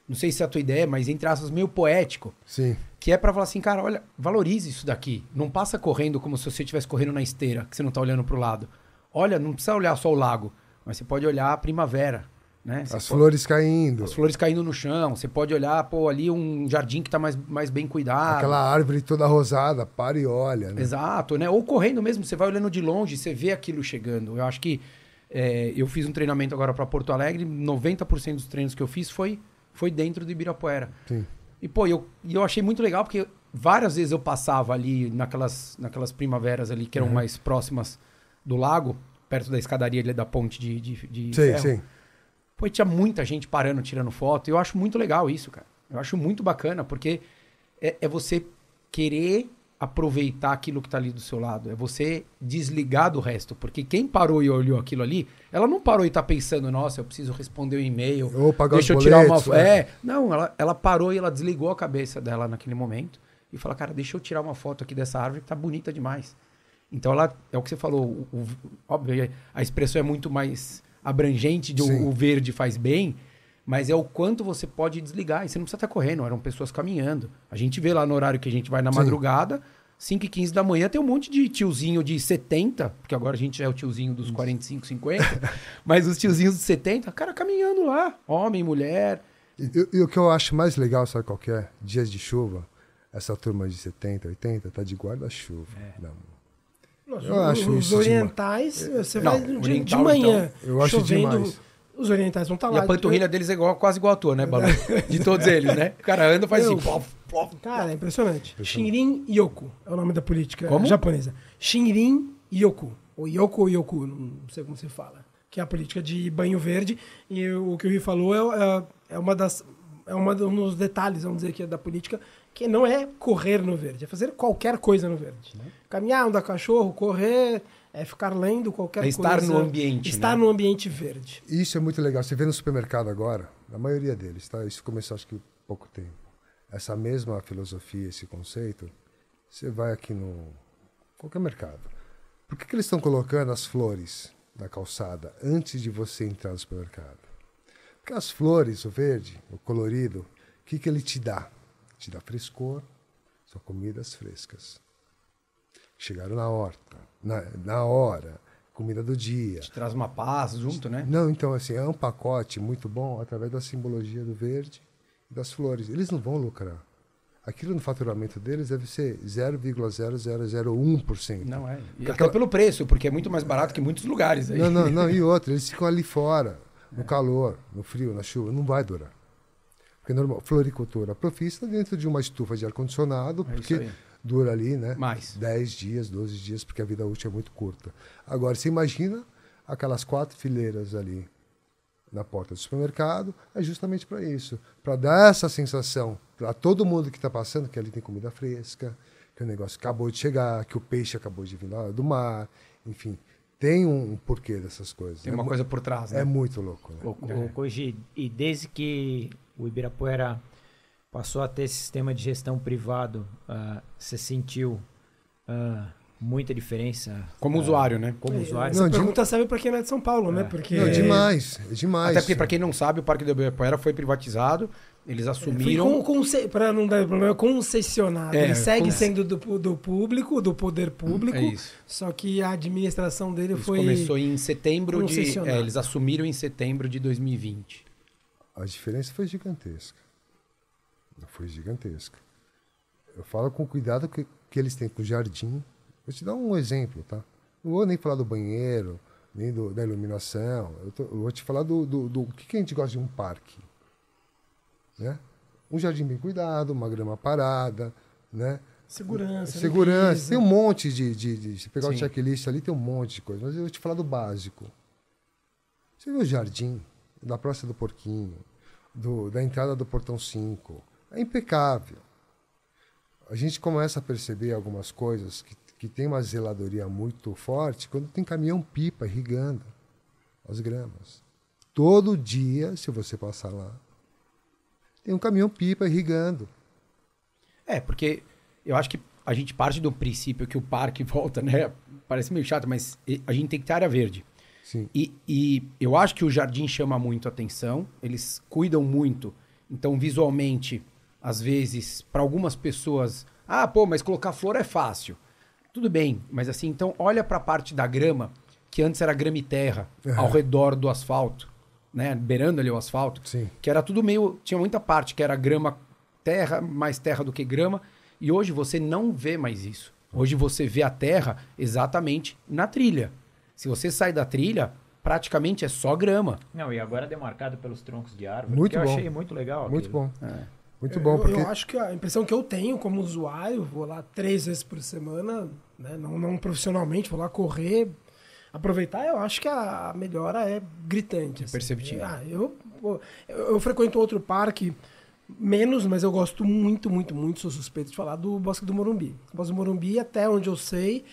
não sei se é a tua ideia, mas entre aspas, meio poético. Sim. Que é pra falar assim, cara, olha, valorize isso daqui. Não passa correndo como se você estivesse correndo na esteira, que você não tá olhando pro lado. Olha, não precisa olhar só o lago, mas você pode olhar a primavera, né? As pode- flores caindo. as flores caindo no chão. Você pode olhar, pô, ali um jardim que tá mais, mais bem cuidado. Aquela árvore toda rosada, para e olha. Né? Exato, né? Ou correndo mesmo, você vai olhando de longe, você vê aquilo chegando. Eu acho que é, eu fiz um treinamento agora para Porto Alegre, 90% dos treinos que eu fiz foi, foi dentro do Ibirapuera. Sim. E, pô, eu, eu achei muito legal porque várias vezes eu passava ali naquelas, naquelas primaveras ali que eram Uhum. mais próximas do lago, perto da escadaria da ponte de, de, de Sim, ferro. sim. Pô, e tinha muita gente parando, tirando foto. E eu acho muito legal isso, cara. Eu acho muito bacana, porque é, é você querer aproveitar aquilo que tá ali do seu lado. É você desligar do resto. Porque quem parou e olhou aquilo ali, ela não parou e tá pensando, nossa, eu preciso responder o e-mail. Ou pagar Deixa eu tirar uma boletos, foto. é. É, não, ela, ela parou e ela desligou a cabeça dela naquele momento e falou, cara, deixa eu tirar uma foto aqui dessa árvore que tá bonita demais. Então ela, é o que você falou, o, o- óbvio, a expressão é muito mais abrangente de Sim. o, verde faz bem, mas é o quanto você pode desligar. E você não precisa estar correndo, eram pessoas caminhando. A gente vê lá no horário que a gente vai na Sim. madrugada, 5 e 15 da manhã, tem um monte de tiozinho de 70, porque agora a gente já é o tiozinho dos 45, 50, mas os tiozinhos de 70, cara, caminhando lá, homem, mulher. E, e o que eu acho mais legal, sabe qual que é? Dias de chuva, essa turma de 70, 80, tá de guarda-chuva. É. Não. Os, Eu acho os isso orientais, você Não, vai de, de oriental, manhã, então, eu acho chovendo, demais. os orientais vão estar E lá. a panturrilha deles é igual, quase igual a tua, né, Balu? De todos eles, né? O cara anda, faz Eu- assim, plof, plof. Cara, é impressionante. Shinrin Yoku é o nome da política Como? japonesa. Shinrin Yoku. Ou Yoku ou Yoku, não sei como se fala. Que é a política de banho verde. E o que o Rio falou é, é- é uma das. É um dos detalhes, vamos dizer, que é da política, que não é correr no verde, é fazer qualquer coisa no verde. Caminhar, andar cachorro, correr, é ficar lendo qualquer É estar coisa. no ambiente, Estar né? no ambiente verde. Isso é muito legal. Você vê no supermercado agora, na maioria deles, tá? Isso começou acho que há pouco tempo. Essa mesma filosofia, esse conceito, você vai aqui no qualquer mercado. Por que, que eles estão colocando as flores na calçada antes de você entrar no supermercado? Porque as flores, o verde, o colorido, o que, que ele te dá? Te dá frescor, são comidas frescas. Chegaram na horta, na, na hora, comida do dia. Te traz uma paz junto, né? Não, então assim, é um pacote muito bom através da simbologia do verde e das flores. Eles não vão lucrar. Aquilo no faturamento deles deve ser 0,0001%. Não é. E Porque até aquela- pelo preço, porque é muito mais barato que muitos lugares aí. Não, não, não, e outra, eles ficam ali fora, no calor, no frio, na chuva, não vai durar. Porque normal, floricultura profissa dentro de uma estufa de ar-condicionado, É porque dura ali, né? Mais. 10 dias, 12 dias, porque a vida útil é muito curta. Agora, você imagina aquelas quatro fileiras ali na porta do supermercado, é justamente para isso. Para dar essa sensação para todo mundo que está passando que ali tem comida fresca, que o negócio acabou de chegar, que o peixe acabou de vir lá do mar, enfim. Tem um, um porquê dessas coisas. Tem é, uma mu- coisa por trás, né? é muito louco. Né? O, o Koji, e desde que o Ibirapuera passou a ter esse sistema de gestão privado, ah, você sentiu ah, muita diferença? Como ah, usuário, né? Como usuário? Essa Não, de- pergunta serve para quem não é de São Paulo, né? É. Porque Não, demais, é demais. Até porque, pra quem não sabe, o Parque do Ibirapuera foi privatizado. Eles assumiram. Para não dar problema, concessionado. É, ele segue sendo do, do público, do poder público. É isso. Só que a administração dele Eles foi. começou em setembro de. é, eles assumiram em setembro de 2020. A diferença foi gigantesca. Foi gigantesca. Eu falo com o cuidado que, que eles têm com o jardim. Vou te dar um exemplo, tá? Não vou nem falar do banheiro, nem do- da iluminação. Eu, tô- eu vou te falar do, do, do que, que a gente gosta de um parque. Né? Um jardim bem cuidado, uma grama parada, né? Segurança. Segurança. limpeza. Tem um monte de, de, de. Se pegar o Sim. checklist ali, tem um monte de coisa. Mas eu vou te falar do básico. Você vê o jardim da Praça do Porquinho, do, da entrada do Portão 5. É impecável. A gente começa a perceber algumas coisas que, que tem uma zeladoria muito forte quando tem caminhão-pipa irrigando as gramas. Todo dia, se você passar lá, tem um caminhão-pipa irrigando. É, porque eu acho que a gente parte do princípio que o parque volta, né? Parece meio chato, mas a gente tem que ter área verde. E, e eu acho que o jardim chama muito atenção, eles cuidam muito. Então, visualmente, às vezes, para algumas pessoas, ah, pô, mas colocar flor é fácil. Tudo bem, mas assim, então olha para a parte da grama, que antes era grama e terra, Uhum. ao redor do asfalto. né? Beirando ali o asfalto. Sim. Que era tudo meio. Tinha muita parte que era grama, terra, mais terra do que grama. E hoje você não vê mais isso. Hoje você vê a terra exatamente na trilha. Se você sai da trilha, praticamente é só grama. Não, e agora demarcado pelos troncos de árvore. Muito que eu bom. achei muito legal. Muito aquilo. bom. É. Muito bom, eu, porque eu acho que a impressão que eu tenho como usuário, vou lá três vezes por semana, né, não, não profissionalmente, vou lá correr, aproveitar, eu acho que a melhora é gritante. assim. perceptível. Ah, eu, eu, eu frequento outro parque, menos, mas eu gosto muito, muito, muito, sou suspeito de falar, do Bosque do Morumbi. O Bosque do Morumbi, até onde eu sei,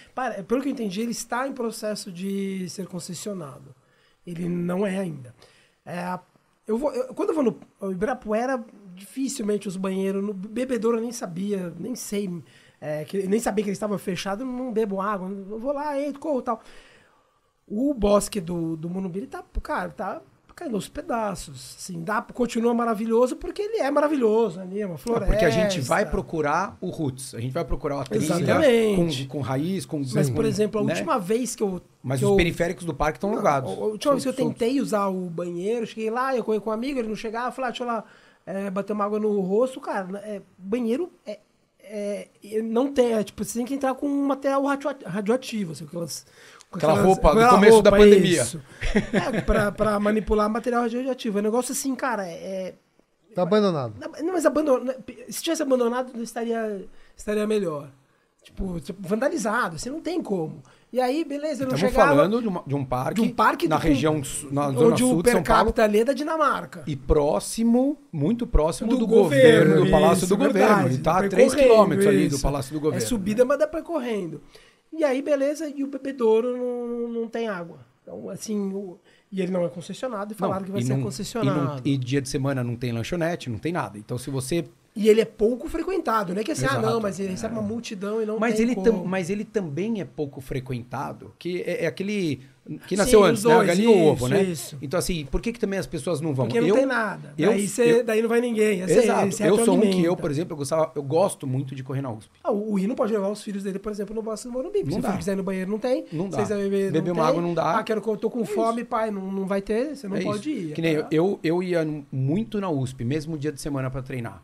pelo que eu entendi, ele está em processo de ser concessionado. Ele não é ainda. É, eu vou, eu- quando eu vou no Ibirapuera, dificilmente os banheiros, no bebedouro eu nem sabia, nem sei, é, que, nem sabia que ele estava fechado, não bebo água, eu vou lá, entro, corro tal. O bosque do, do Morumbi, ele tá, cara, tá caindo aos pedaços. Assim, dá, continua maravilhoso porque ele é maravilhoso ali, é uma É floresta. porque a gente vai procurar o roots. A gente vai procurar a trilha Exatamente. com, com raiz, com. Mas, por exemplo, a né? última vez que eu. Mas que os eu, periféricos do parque estão alugados. A última vez que eu tentei usar o banheiro, cheguei lá, eu corri com um amigo, ele não chegava, eu falei, ah, deixa eu lá é, bater uma água no rosto, cara. É, banheiro é, é, é- não tem, é, tipo, você tem que entrar com um material radio- radioativo, assim, aquelas, Aquela aquelas- roupa do aquela começo da roupa, pandemia. isso. É, pra, pra manipular material radioativo. É um negócio assim, cara, é, tá abandonado. não, mas abandonado. Se tivesse abandonado, não estaria, estaria melhor. Tipo, tipo, vandalizado, assim, não tem como. E aí, beleza, eu não Estamos chegava. falando de, uma- de um parque, de um parque na do- região, na zona onde sul o de São per capita ali é da Dinamarca. e próximo, muito próximo do, Do governo, governo, do Palácio isso, do verdade. Governo. Ele tá Foi a 3 correndo, quilômetros ali do. Palácio do Governo. É subida, mas dá pra ir correndo. E aí, beleza, e o bebedouro não, não tem água. Então, assim, o- e ele não é concessionado, e Não, falaram que vai ser não- concessionado. E, não- e dia de semana não tem lanchonete, não tem nada. Então, se você. E ele é pouco frequentado, não é que assim, ah, Exato. não, mas ele recebe uma multidão e não Mas tem ele, como. mas ele também é pouco frequentado, que é, é aquele. Que nasceu Sim, antes, os né? A dois, galinha ou o ovo, isso, né? isso. Então, assim, por que, que também as pessoas não vão? Porque não eu, tem nada. eu- daí, cê- eu- daí não vai ninguém. Esse- Exato. esse eu sou um que eu, por exemplo, eu, gostava, eu gosto muito de correr na USP. Ah, o Ri não pode levar os filhos dele, por exemplo, no Bosque do Morumbi. Não Se o filho quiser ir no banheiro, não tem. Não Se dá. quiser beber, Beber não uma tem. água não dá. Ah, quero que eu tô com fome, pai. Não, não vai ter, você não É pode isso. ir. Que nem eu, tá? eu, eu ia muito na USP, mesmo dia de semana pra treinar.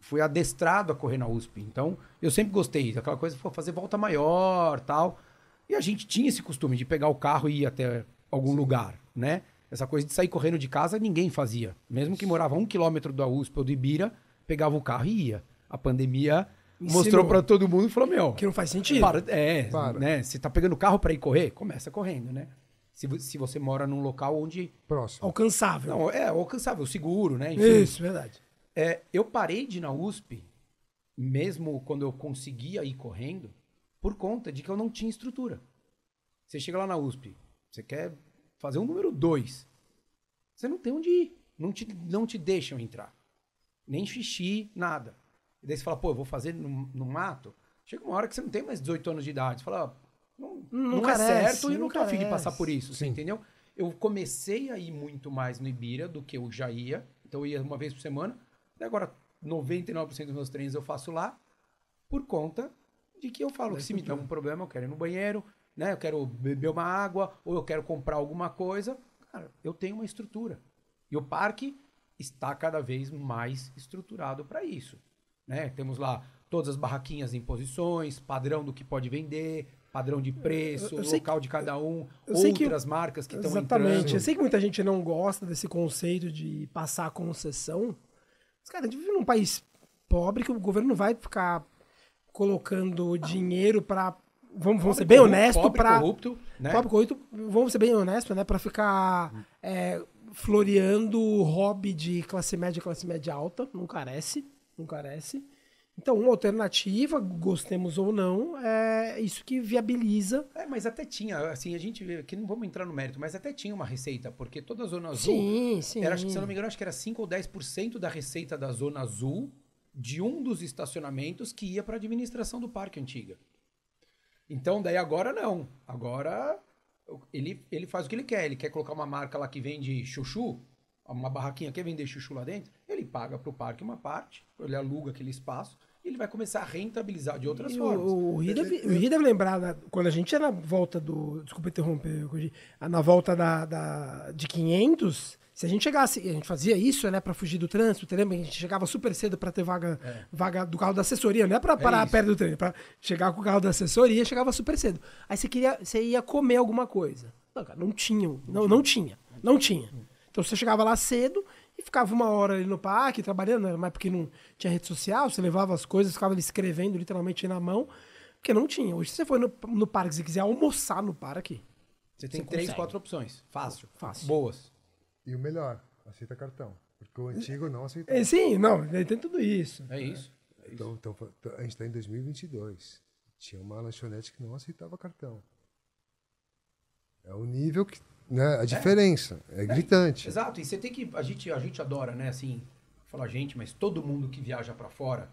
Fui adestrado a correr na USP. Então, eu sempre gostei daquela coisa, pô, fazer volta maior tal. E a gente tinha esse costume de pegar o carro e ir até algum lugar, né? Essa coisa de sair correndo de casa, ninguém fazia. Mesmo que morava a um quilômetro da USP ou do Ibira, pegava o carro e ia. A pandemia Ensinou. mostrou pra todo mundo e falou, meu... Que não faz sentido. Para, é, Para. né? Você tá pegando o carro pra ir correr? Começa correndo, né? Se, se você mora num local onde Próximo. Alcançável. não, é alcançável, seguro, né? Enfim, Isso, verdade. é, eu parei de ir na USP, mesmo quando eu conseguia ir correndo, por conta de que eu não tinha estrutura. Você chega lá na USP, você quer fazer um número 2, você não tem onde ir. Não te, não te deixam entrar. Nem xixi, nada. E daí você fala, pô, eu vou fazer no, no mato. Chega uma hora que você não tem mais 18 anos de idade. Você fala, ah, não, Não é carece, certo e eu não tô afim de passar por isso, você Sim. entendeu? Eu comecei a ir muito mais no Ibira do que eu já ia. Então eu ia uma vez por semana. E agora 99% dos meus treinos eu faço lá por conta de que eu falo que se me der um problema, eu quero ir no banheiro, né? Eu quero beber uma água ou eu quero comprar alguma coisa. Cara, eu tenho uma estrutura. E o parque está cada vez mais estruturado para isso, né? Temos lá todas as barraquinhas em posições, padrão do que pode vender, padrão de preço, Eu- eu local de cada um, sei que- outras marcas que estão Exatamente. entrando. Eu sei que muita gente não gosta desse conceito de passar a concessão. Mas, cara, a gente vive num país pobre que o governo não vai ficar colocando dinheiro para Vamos, vamos ser bem corrupto, honesto para corrupto, né? Pobre corrupto, vamos ser bem honestos, né? Pra ficar é, floreando o hobby de classe média classe média alta. Não carece, não carece. Então, uma alternativa, gostemos ou não, é isso que viabiliza. É, mas até tinha, assim, a gente vê que não vamos entrar no mérito, mas até tinha uma receita, porque toda a Zona Azul, Sim, sim. era, acho que, se eu não me engano, acho que era 5 ou 10% da receita da Zona Azul de um dos estacionamentos que ia para a administração do parque antiga. Então, daí agora não. Agora ele, ele faz o que ele quer. Ele quer colocar uma marca lá que vende chuchu, uma barraquinha quer vender chuchu lá dentro, ele paga para o parque uma parte, ele aluga aquele espaço e ele vai começar a rentabilizar de outras E formas. O, o, Ri deve, o Ri deve lembrar, da- quando a gente ia na volta do. Desculpa interromper, na volta da, da, de 500, Se a gente chegasse, e a gente fazia isso, né, pra fugir do trânsito, você lembra? A gente chegava super cedo pra ter vaga, vaga do carro da assessoria, não é pra parar isso. perto do trem, é pra chegar com o carro da assessoria, chegava super cedo. Aí você queria, você ia comer alguma coisa. Não, cara, não tinha, não, não tinha, não tinha. Então você chegava lá cedo e ficava uma hora ali no parque trabalhando, né, mas porque não tinha rede social, você levava as coisas, ficava ali escrevendo literalmente na mão, porque não tinha. Hoje se você for no, no parque, se quiser almoçar no parque, Você tem Você três, consegue. quatro opções. Fácil. Fácil. Boas. E o melhor, aceita cartão. Porque o antigo não aceitava. É, sim, não, tem tudo isso. É isso. Então, então, a gente está em 2022. Tinha uma lanchonete que não aceitava cartão. É o nível que. Né, a diferença. É, gritante. Exato. E você tem que. A gente, a gente adora, né? Assim, fala gente, mas todo mundo que viaja pra fora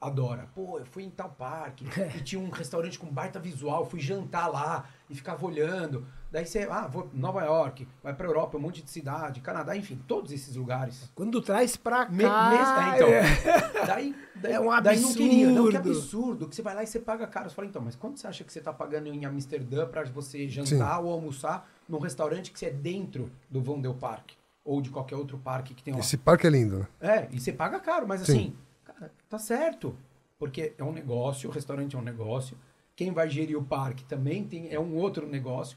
adora. Pô, eu fui em tal parque e tinha um restaurante com baita visual, fui jantar lá e ficava olhando. Daí você, ah, vou Nova York, vai pra Europa, um monte de cidade, Canadá, enfim, todos esses lugares. Quando traz pra cá. Me, mes- é, então. Daí, daí, É um daí não queria. Não, que absurdo. absurdo. Que você vai lá e você paga caro. Você fala, então, mas quanto você acha que você tá pagando em Amsterdã pra você jantar ou almoçar num restaurante que você é dentro do Van Del Park? Ou de qualquer outro parque que tem lá. Esse parque é lindo. É, e você paga caro, mas Sim. assim, cara, tá certo. Porque é um negócio, o restaurante é um negócio. Quem vai gerir o parque também tem, é um outro negócio.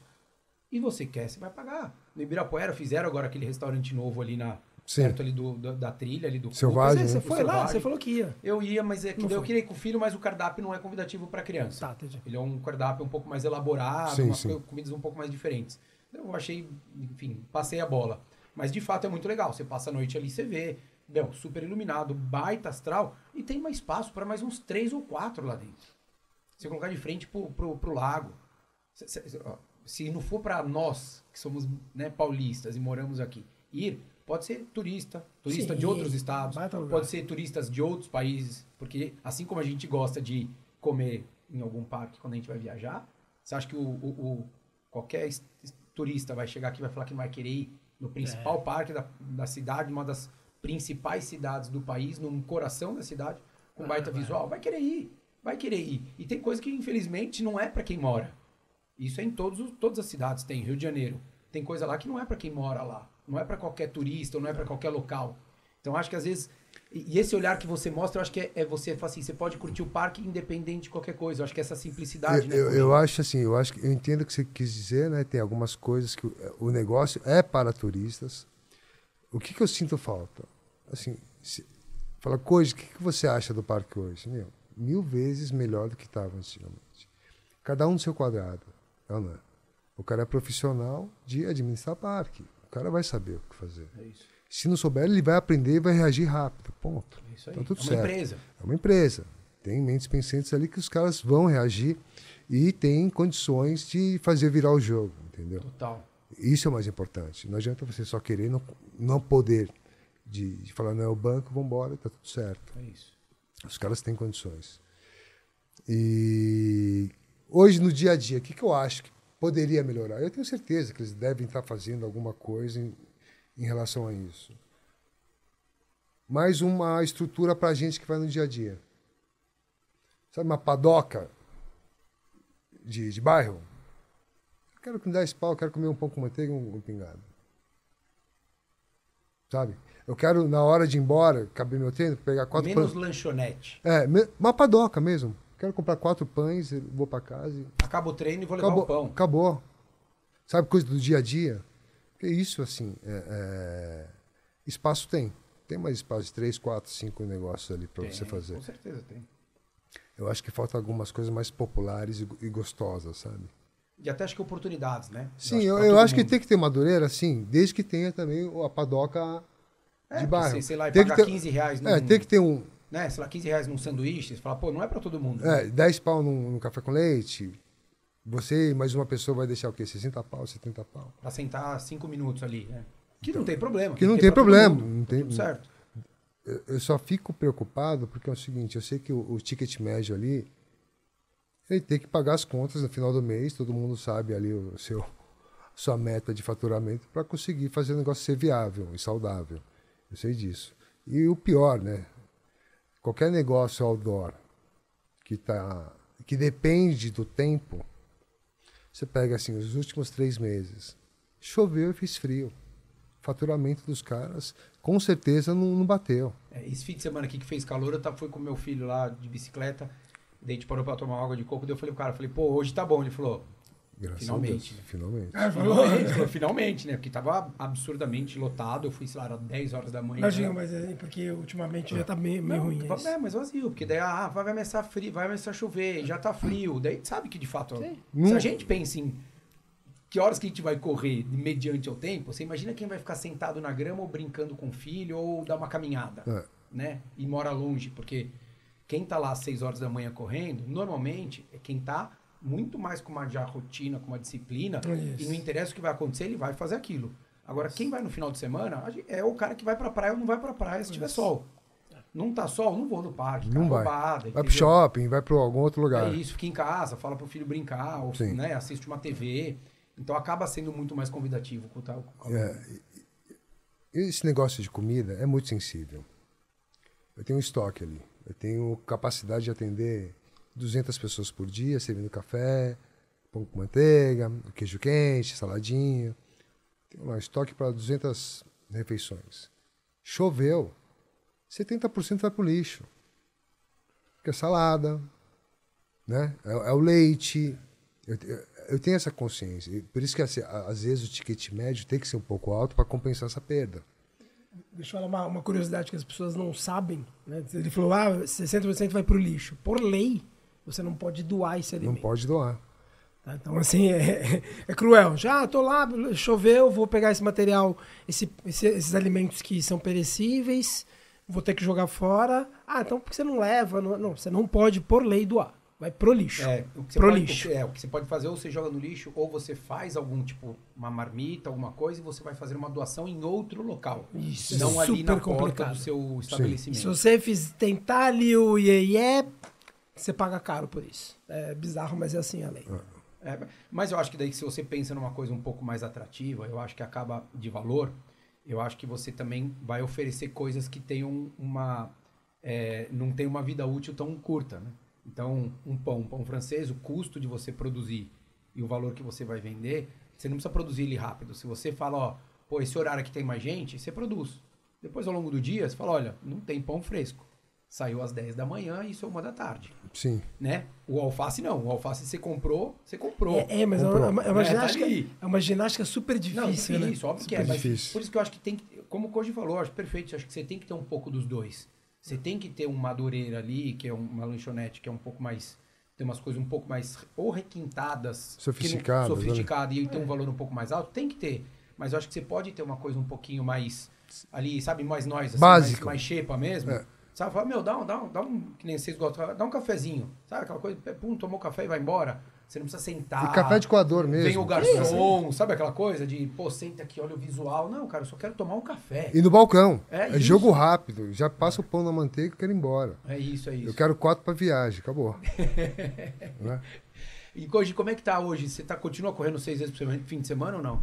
E você quer, você vai pagar. No Ibirapuera fizeram agora aquele restaurante novo ali na Sim. perto ali do, da, da trilha ali do Selvagem, Você, né? você foi lá, Selvagem. você falou que ia. Eu ia, mas é que eu queria ir com o filho, mas o cardápio não é convidativo para criança. Tá, entendi. Ele é um cardápio um pouco mais elaborado, Sim, sim. co- comidas um pouco mais diferentes. Eu achei, enfim, passei a bola. Mas de fato é muito legal. Você passa a noite ali, você vê, meu, super iluminado, baita astral, e tem mais espaço para mais uns três ou quatro lá dentro. Você colocar de frente pro, pro, pro lago. Se, se- ó, se não for para nós, que somos né, paulistas e moramos aqui, ir, pode ser turista, turista Sim, de outros estados, pode ser turistas de outros países, porque assim como a gente gosta de comer em algum parque quando a gente vai viajar, você acha que o, o- o- qualquer turista vai chegar aqui e vai falar que não vai querer ir no principal É. parque da, da cidade, uma das principais cidades do país, no coração da cidade, com baita vai. visual? Vai querer ir, vai querer ir. E tem coisa que infelizmente não é para quem mora. Isso é em todos, os- todas as cidades, tem Rio de Janeiro. Tem coisa lá que não é para quem mora lá, não é para qualquer turista, ou não é para qualquer local. Então acho que às vezes e esse olhar que você mostra, eu acho que é, é você fala assim, você pode curtir o parque independente de qualquer coisa. Eu acho que essa simplicidade, Eu, né? eu, eu acho assim, eu acho que eu entendo o que você quis dizer, né? Tem algumas coisas que o, o negócio é para turistas. O que, que eu sinto falta? Assim, se, fala, coisa, o que, que você acha do parque hoje? Meu, mil vezes melhor do que estava antigamente. Cada um no seu quadrado. é não é? O cara é profissional de administrar parque. O cara vai saber o que fazer. É isso. Se não souber, ele vai aprender e vai reagir rápido. Ponto. É isso aí. Tá tudo é uma certo. empresa. É uma empresa. Tem mentes pensantes ali que os caras vão reagir e tem condições de fazer virar o jogo, entendeu? Total. Isso é o mais importante. Não adianta você só querer não, não poder de, de falar, não é o banco, vamos embora, tá tudo certo. É isso. Os caras têm condições. E hoje, no dia a dia, o que, que eu acho que poderia melhorar? Eu tenho certeza que eles devem estar fazendo alguma coisa em, em relação a isso. Mais uma estrutura para a gente que vai no dia a dia. Sabe, uma padoca de, de bairro? Eu quero que me dá esse pau, quero comer um pão com manteiga e um, um pingado. Sabe? Eu quero, na hora de ir embora, caber meu treino, pegar quatro Menos pães. lanchonete. É, me- uma padoca mesmo. Quero comprar quatro pães, eu vou para casa e Acaba o treino e vou levar acabou. o pão. Acabou. Sabe coisa do dia a dia? Porque isso, assim, é- é, espaço tem. Tem mais espaço de três, quatro, cinco negócios ali para você fazer. Com certeza tem. Eu acho que falta algumas coisas mais populares e, e gostosas, sabe? E até acho que oportunidades, né? Sim, eu, pra eu todo acho que tem que ter madureira, sim, desde que tenha também a padoca É, de bairro. Sei, sei lá, e Tem pagar ter- 15 reais num, É, tem que ter um. né, sei lá, 15 reais num sanduíche, você fala, pô, não é pra todo mundo. É, 10 pau num, num café com leite. Você e mais uma pessoa vai deixar o quê? 60 pau, 70 pau. Pra sentar 5 minutos ali, né? Que não tem problema. Então, que não ter tem problema, mundo, não tá tem- Tudo certo. Eu, eu só fico preocupado porque é o seguinte, eu sei que o, o ticket médio ali, ele tem que pagar as contas no final do mês, todo mundo sabe ali o seu sua meta de faturamento para conseguir fazer o negócio ser viável e saudável. Eu sei disso. E o pior, né? Qualquer negócio outdoor que tá que depende do tempo, você pega assim os últimos três meses, choveu e fez frio. faturamento dos caras com certeza não, não bateu. É, esse fim de semana aqui que fez calor, eu fui com meu filho lá de bicicleta, daí a gente parou pra tomar água de coco, daí eu falei pro cara, falei, pô, hoje tá bom. Ele falou, Graças Finalmente. a Deus. Finalmente. finalmente, Ele falou, finalmente, né? Porque tava absurdamente lotado, eu fui, sei lá, era 10 horas da manhã. Imagina, né? mas é porque ultimamente já tá meio, meio Não, ruim. isso. é, mas vazio, porque daí ah, vai começar frio, vai começar a chover, já tá frio. Daí sabe que de fato, se Não- a gente pensa em que horas que a gente vai correr mediante ao tempo, você imagina quem vai ficar sentado na grama ou brincando com o filho ou dar uma caminhada, É. né? E mora longe, porque quem tá lá às 6 horas da manhã correndo, normalmente é quem tá muito mais com uma já rotina, com uma disciplina, Isso. e não interessa o que vai acontecer, ele vai fazer aquilo. Agora, quem vai no final de semana é o cara que vai pra praia ou não vai pra praia se tiver sol. Não tá sol, não vou no parque, tá Não vai. roubada. Vai pro shopping, vai para algum outro lugar. É isso, fica em casa, fala pro filho brincar, ou né, assiste uma TV. Então acaba sendo muito mais convidativo com o tal. com- É, Esse negócio de comida é muito sensível. Eu tenho um estoque ali. Eu tenho capacidade de atender 200 pessoas por dia, servindo café, pão com manteiga, queijo quente, saladinha. Tenho lá estoque para 200 refeições. Choveu, 70% vai para o lixo. Porque é salada, né? é, é o leite. Eu, eu- eu tenho essa consciência. Por isso que assim, às vezes o ticket médio tem que ser um pouco alto para compensar essa perda. Deixa eu falar uma, uma curiosidade que as pessoas não sabem. Né? Ele falou, ah, 60% vai pro lixo. Por lei, você não pode doar esse Não alimento. pode doar. tá? Então, assim, é, é cruel. Já tô lá, choveu, vou pegar esse material, esse- esse- esses alimentos que são perecíveis, vou ter que jogar fora. Ah, então por que você não leva? Não, não, você não pode, por lei, doar. Vai pro lixo. É, o que você Pro pode, lixo. É, o que você pode fazer, ou você joga no lixo, ou você faz algum tipo, uma marmita, alguma coisa, e você vai fazer uma doação em outro local. Isso, não é ali na super porta complicado. do seu estabelecimento. se você fiz, tentar ali o iê você paga caro por isso. É bizarro, mas é assim a lei. É, mas eu acho que daí se você pensa numa coisa um pouco mais atrativa, eu acho que acaba de valor, eu acho que você também vai oferecer coisas que tenham uma. é, não tem uma vida útil tão curta, né? Então, um pão, um pão francês, o custo de você produzir e o valor que você vai vender, você não precisa produzir ele rápido. Se você fala, ó, pô, esse horário aqui tem mais gente, você produz. Depois, ao longo do dia, você fala, olha, não tem pão fresco. Saiu às 10 da manhã e isso é uma da tarde Sim. né? O alface não. O alface você comprou, você comprou. É, é, mas é Comprou. uma, é uma É, tá ginástica, é uma ginástica super Não, difícil, né? difícil, óbvio que é. Super Mas difícil. por isso que eu acho que tem que. Como o Koji falou, acho perfeito. Acho que você tem que ter um pouco dos dois. Você tem que ter um madureira ali, que é uma lanchonete que é um pouco mais. Tem umas coisas um pouco mais. Ou requintadas. não- Sofisticadas, né? Sofisticada e tem um valor um pouco mais alto. Tem que ter. Mas eu acho que você pode ter uma coisa um pouquinho mais. Ali, sabe, mais nós, assim, Básico. mais, mais xepa mesmo. É. Sabe, fala, meu, dá um, dá, um, dá um. Que nem vocês gostam, dá um cafezinho. Sabe aquela coisa? Pum, tomou café e vai embora. Você não precisa sentar. E café de coador mesmo. Vem o garçom, sabe aquela coisa de, pô, senta aqui, olha o visual. Não, cara, eu só quero tomar um café. E no balcão. É É, jogo rápido. Já passa o pão na manteiga e quero ir embora. É isso, é Eu isso. quero quatro para viagem. Acabou. Né? E hoje, como é que tá hoje? Você tá, continua correndo seis vezes por semana, fim de semana ou não?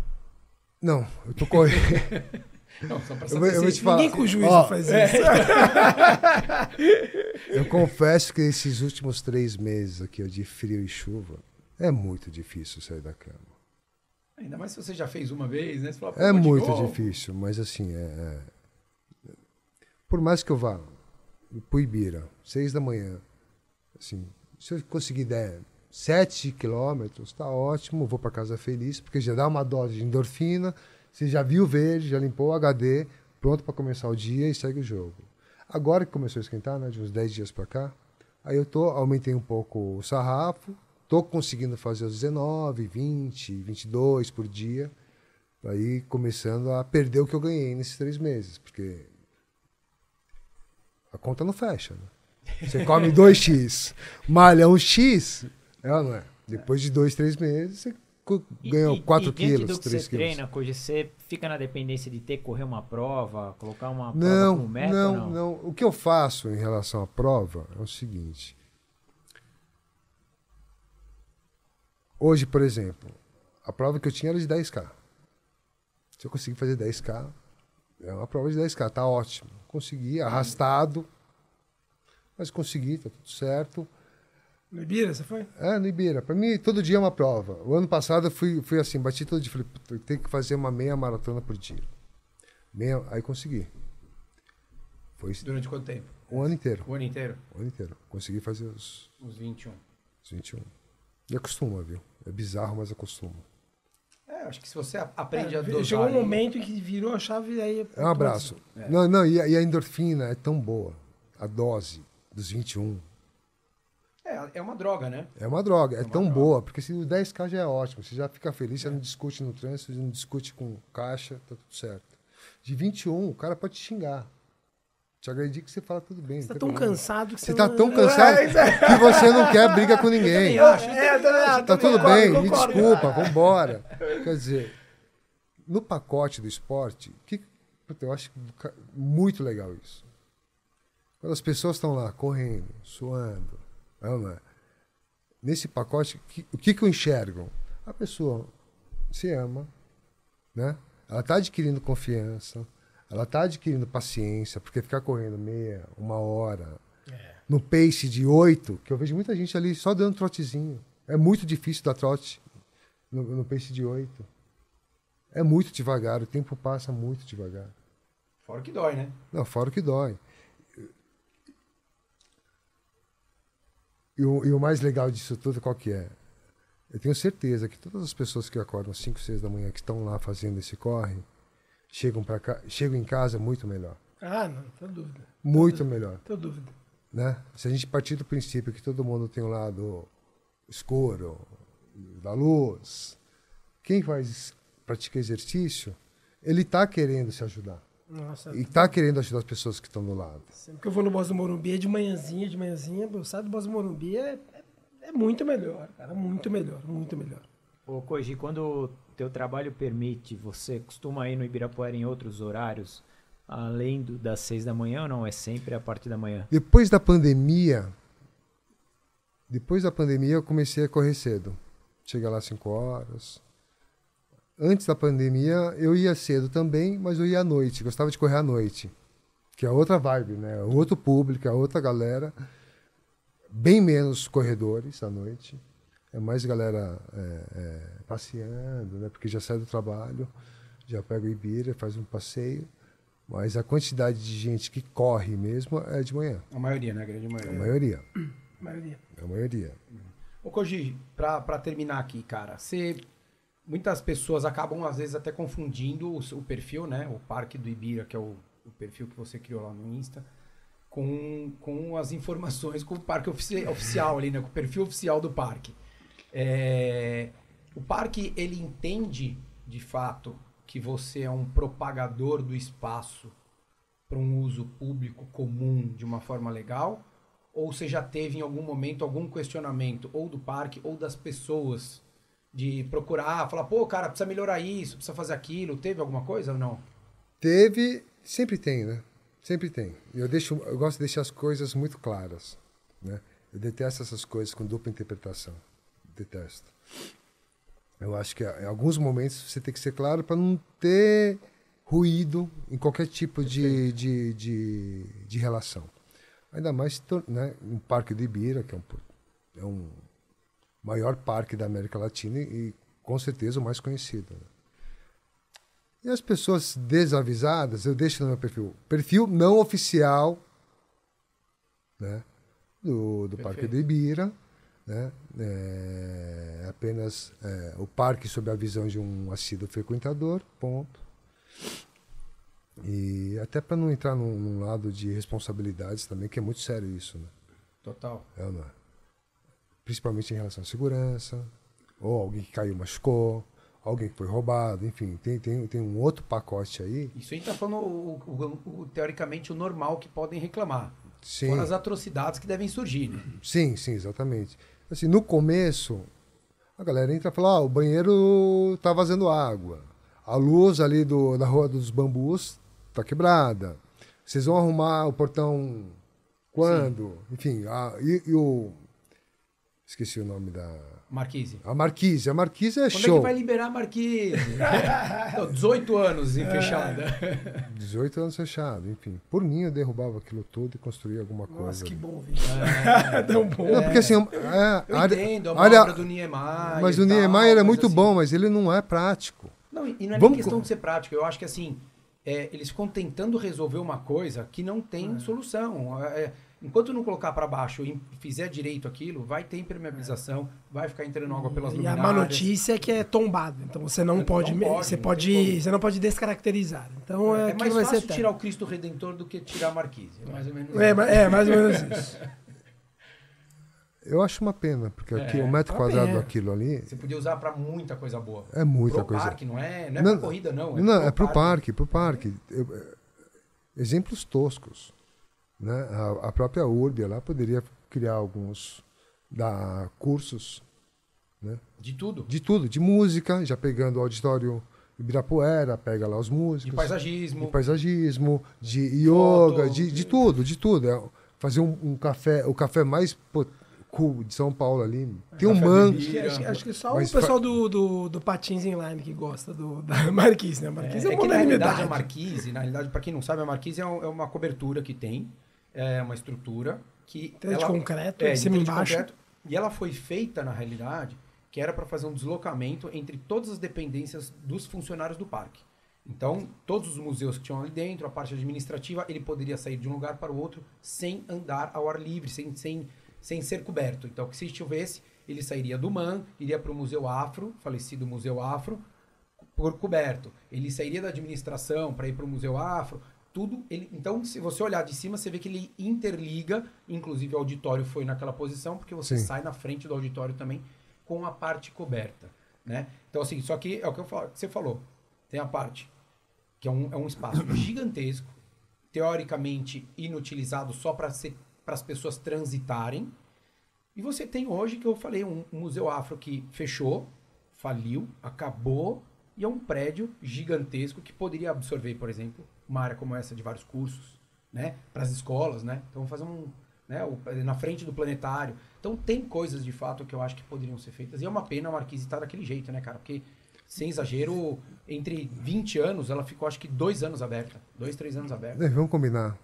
Não, eu tô correndo. Não, só pra Eu saber eu se- vou te falar. Ninguém com juízo Ó, faz é. isso. Eu confesso que esses últimos três meses aqui ó, de frio e chuva é muito difícil sair da cama. Ainda mais se você já fez uma vez, né? Fala, É muito difícil, mas assim, é, é- por mais que eu vá pro Ibira, seis da manhã, assim, se eu conseguir der sete quilômetros, tá ótimo, vou para casa feliz, porque já dá uma dose de endorfina, você já viu o verde, já limpou o HD, pronto para começar o dia e segue o jogo. Agora que começou a esquentar, né, de uns 10 dias para cá, aí eu tô, aumentei um pouco o sarrafo, tô conseguindo fazer os 19, 20, 22 por dia, aí começando a perder o que eu ganhei nesses três meses, porque a conta não fecha, né? Você come 2x, malha 1x, é ou não é? Depois de dois, três meses, você ganhou e- 4 e quilos, do que 3 você quilos. treina, Koji, você fica na dependência de ter que correr uma prova, colocar uma Não, prova como meta não, não? não. O que eu faço em relação à prova é o seguinte. Hoje, por exemplo, a prova que eu tinha era de 10K. Se eu conseguir fazer 10K, é uma prova de 10K, tá ótimo. Consegui, arrastado, mas consegui, tá tudo certo. No Ibira, você foi? É, no Ibira. Pra mim, todo dia é uma prova. O ano passado eu fui, fui assim, bati todo dia. Falei, "Puta, eu tenho que fazer uma meia maratona por dia. Meia, aí consegui. Foi Durante quanto tempo? um ano inteiro. O ano inteiro? Um ano inteiro. Consegui fazer os, Uns 21. os 21. E acostuma, viu? É bizarro, mas acostuma. É, acho que se você a- aprende a É, dosar... chegou um momento em que virou a chave e aí. É um abraço. Não, não, e a, e a endorfina é tão boa. A dose dos 21. É, é uma droga, né? É uma droga, é tão boa, porque se o 10K já é ótimo, você já fica feliz, você não discute no trânsito, você não discute com caixa, tá tudo certo. De 21, o cara pode te xingar. Te agredir que você fala tudo bem. Você tá tão problema. cansado que você Você tá não- tão cansado que você não quer briga com ninguém. Eu acho. É, eu também acho, Tá tudo concordo, bem, me concordo. desculpa, vambora. Quer dizer, no pacote do esporte, que, eu acho muito legal isso. Quando as pessoas estão lá correndo, suando, é? nesse pacote, que- o que, que eu enxergo? A pessoa se ama, né? ela está adquirindo confiança, ela está adquirindo paciência, porque ficar correndo meia, uma hora, no pace de oito, que eu vejo muita gente ali só dando trotezinho. É muito difícil dar trote no, no pace de oito. É muito devagar, o tempo passa muito devagar. Fora que dói, né? Não, fora o que dói. E o, e o mais legal disso tudo, qual que é? Eu tenho certeza que todas as pessoas que acordam às 5, 6 da manhã, que estão lá fazendo esse corre, chegam, pra cá, chegam em casa muito melhor. Ah, não, tô dúvida. Muito melhor. Tô dúvida. Né? Se a gente partir do princípio que todo mundo tem um lado escuro, da luz, quem faz, pratica exercício, ele está querendo se ajudar. Nossa, E está querendo ajudar as pessoas que estão do lado. sempre que eu vou no Boss do Morumbi é de manhãzinha, de manhãzinha, eu saio do Boss do Morumbi é, é, é muito melhor, cara. Muito melhor, muito melhor. Ô, Koji, quando o teu trabalho permite, você costuma ir no Ibirapuera em outros horários, além do, das seis da manhã ou não? É sempre a partir da manhã? Depois da pandemia, depois da pandemia eu comecei a correr cedo. Chega lá às 5 horas. Antes da pandemia eu ia cedo também, mas eu ia à noite. Gostava de correr à noite. Que é outra vibe, né? Outro público, é outra galera. Bem menos corredores à noite. É mais galera é, é, passeando, né? Porque já sai do trabalho, já pega o Ibira, faz um passeio. Mas a quantidade de gente que corre mesmo é de manhã. A maioria, né? A grande A maioria. maioria. A maioria. A maioria. Ô, Koji, pra, pra terminar aqui, cara, você. Muitas pessoas acabam, às vezes, até confundindo o, o perfil, né? O Parque do Ibira, que é o, o perfil que você criou lá no Insta, com, com as informações, com o parque ofici- oficial ali, né? Com o perfil oficial do parque. É, o parque, ele entende, de fato, que você é um propagador do espaço para um uso público comum de uma forma legal? Ou você já teve em algum momento algum questionamento, ou do parque, ou das pessoas, de procurar, falar, pô, cara, precisa melhorar isso, precisa fazer aquilo? Teve alguma coisa ou não? Teve, sempre tem, né? Sempre tem. Eu deixo, eu gosto de deixar as coisas muito claras, né? Eu detesto essas coisas com dupla interpretação. Detesto. Eu acho que em alguns momentos você tem que ser claro para não ter ruído em qualquer tipo de, de, de, de relação. Ainda mais né, no Parque do Ibira, que é um, é um maior parque da América Latina e, com certeza o mais conhecido. né? E as pessoas desavisadas, eu deixo no meu perfil. Perfil não oficial né, do, do Parque do Ibira. Né, é, apenas é, o parque sob a visão de um assíduo frequentador, ponto. E até para não entrar num, num lado de responsabilidades também, que é muito sério isso. Né? Total. É ou não é? Principalmente em relação à segurança, ou alguém que caiu machucou, alguém que foi roubado, enfim, tem, tem, tem um outro pacote aí. Isso aí tá falando, o, o- o- teoricamente, o normal que podem reclamar. Sim, Fora as atrocidades que devem surgir, né? sim, sim, exatamente. Assim, no começo, a galera entra e fala, ah, o banheiro tá vazando água, a luz ali do, da Rua dos Bambus tá quebrada, vocês vão arrumar o portão quando? Enfim, a, e, e o... Esqueci o nome da... Marquise. A Marquise. A Marquise é Quando show. é que vai liberar a Marquise? Não, 18 anos em fechada. 18 anos fechado, enfim. Por mim, eu derrubava aquilo tudo e construía alguma Nossa, coisa. que bom, Vitor. É, Tão bom. Não, porque assim, é, Eu área- entendo, é uma área- obra do Niemeyer. mas o Niemeyer é mas muito assim- bom, mas ele não é prático. Não, e não é Vamos nem questão de ser prático. Eu acho que assim, é, eles ficam tentando resolver uma coisa que não tem solução. É, enquanto não colocar para baixo e fizer direito aquilo, vai ter impermeabilização, vai ficar entrando água pelas E a luminárias. má notícia é que é tombado. Então você não Não pode, pode, você não pode, você não pode descaracterizar. Então é, É aquilo mais vai fácil ser tirar o Cristo Redentor do que tirar a Marquise. É mais ou menos É, isso. ma- é, mais ou menos isso. Eu acho uma pena, porque É, aqui, um metro quadrado pena. aquilo ali Você podia usar para muita coisa boa. é muita pro coisa. parque, não é, não é Não, pra corrida, não. Não, é pro parque, pro parque. Eu- é, exemplos toscos. Né? A, a própria Urbia lá poderia criar alguns dar cursos De tudo. de tudo, de música, já pegando o auditório Ibirapuera, pega lá os músicos. De paisagismo. de paisagismo, de Foto, yoga, de, de de- tudo, de tudo. É fazer um, um café, o café mais cool de São Paulo ali. Tem um mango. bebida. Acho, que- acho que só Mas o pessoal do, do, do Patins Inline que gosta do, da Marquise, né? A Marquise é, É, é uma que na realidade a Marquise, na realidade, para quem não sabe, a Marquise é, um- é uma cobertura que tem, é uma estrutura que. Telha de ela- concreto, é, cima de embaixo. concreto, e ela foi feita, na realidade, que era para fazer um deslocamento entre todas as dependências dos funcionários do parque. Então, todos os museus que tinham ali dentro, a parte administrativa, ele poderia sair de um lugar para o outro sem andar ao ar livre, sem, sem, sem ser coberto. Então, que se chovesse, ele sairia do MAN, iria para o Museu Afro, falecido Museu Afro, por coberto. Ele sairia da administração para ir para o Museu Afro, tudo. Ele, então, se você olhar de cima, você vê que ele interliga, inclusive o auditório foi naquela posição, porque você Sim. sai na frente do auditório também com a parte coberta, né? Então, assim, só que é o que, eu falo, que você falou. Tem a parte que é um, é um espaço gigantesco, teoricamente inutilizado só para as pessoas transitarem. E você tem hoje, que eu falei, um, um museu afro que fechou, faliu, acabou, e é um prédio gigantesco que poderia absorver, por exemplo, uma área como essa de vários cursos, né? Para as escolas, né? Então fazer um. Né, o- na frente do planetário. Então tem coisas de fato que eu acho que poderiam ser feitas. E é uma pena a Marquise estar daquele jeito, né, cara? Porque, sem exagero, entre 20 anos, ela ficou acho que dois anos aberta. Dois, três anos aberta. É, vamos combinar.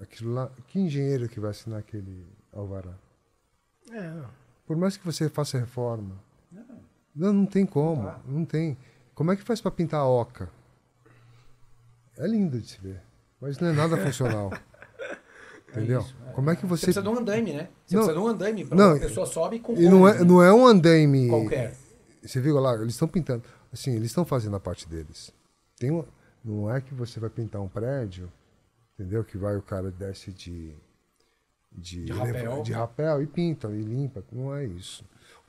Aquilo lá, que engenheiro que vai assinar aquele alvará? É, não. Por mais que você faça reforma. Não, não tem como. Não tem. Como é que faz para pintar a oca? É lindo de se ver. Mas não é nada funcional. Entendeu? isso, é. Como é que Você você. precisa de um andaime, né? Você Não. precisa de um andaime para Não, a pessoa sobe com E não é, não é um andaime. qualquer. Você viu lá, eles estão pintando. Assim, eles estão fazendo a parte deles. Tem um, não é que você vai pintar um prédio, entendeu? Que vai o cara desce de. De, De rapel. de rapel e pinta e limpa. Não é isso.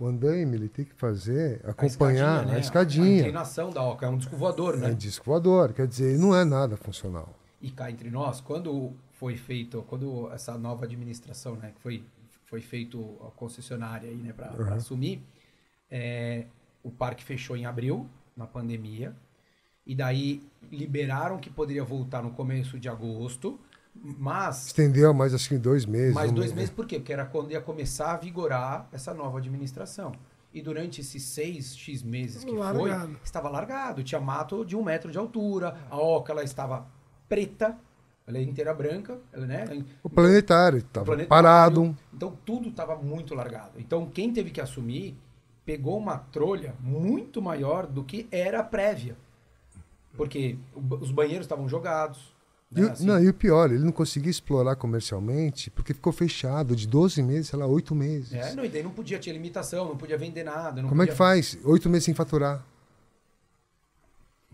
O andaime ele tem que fazer, A acompanhar né? a A escadinha. inclinação da oca é um disco voador, né? É disco voador, quer dizer, não é nada funcional. E cá entre nós, quando foi feito, quando essa nova administração, né, que foi, foi feito a concessionária aí, né, para Uhum. assumir, é, o parque fechou em abril, na pandemia, e daí liberaram que poderia voltar no começo de agosto, mas Estendeu mais acho que dois meses. mais um dois mês. meses, por quê? Porque era quando ia começar a vigorar essa nova administração. E durante esses seis X meses que Largado. foi, estava largado. Tinha mato de um metro de altura. A oca, ela estava preta. Ela é inteira branca, ela, né? O planetário estava parado. Então tudo estava muito largado. Então quem teve que assumir pegou uma trolha muito maior do que era a prévia. Porque os banheiros estavam jogados. E, né, o- assim. não, e o pior, ele não conseguia explorar comercialmente porque ficou fechado de 12 meses, sei lá, 8 meses. É, não, e daí não podia, tinha limitação, não podia vender nada. Não Como é podia... que faz? 8 meses sem faturar.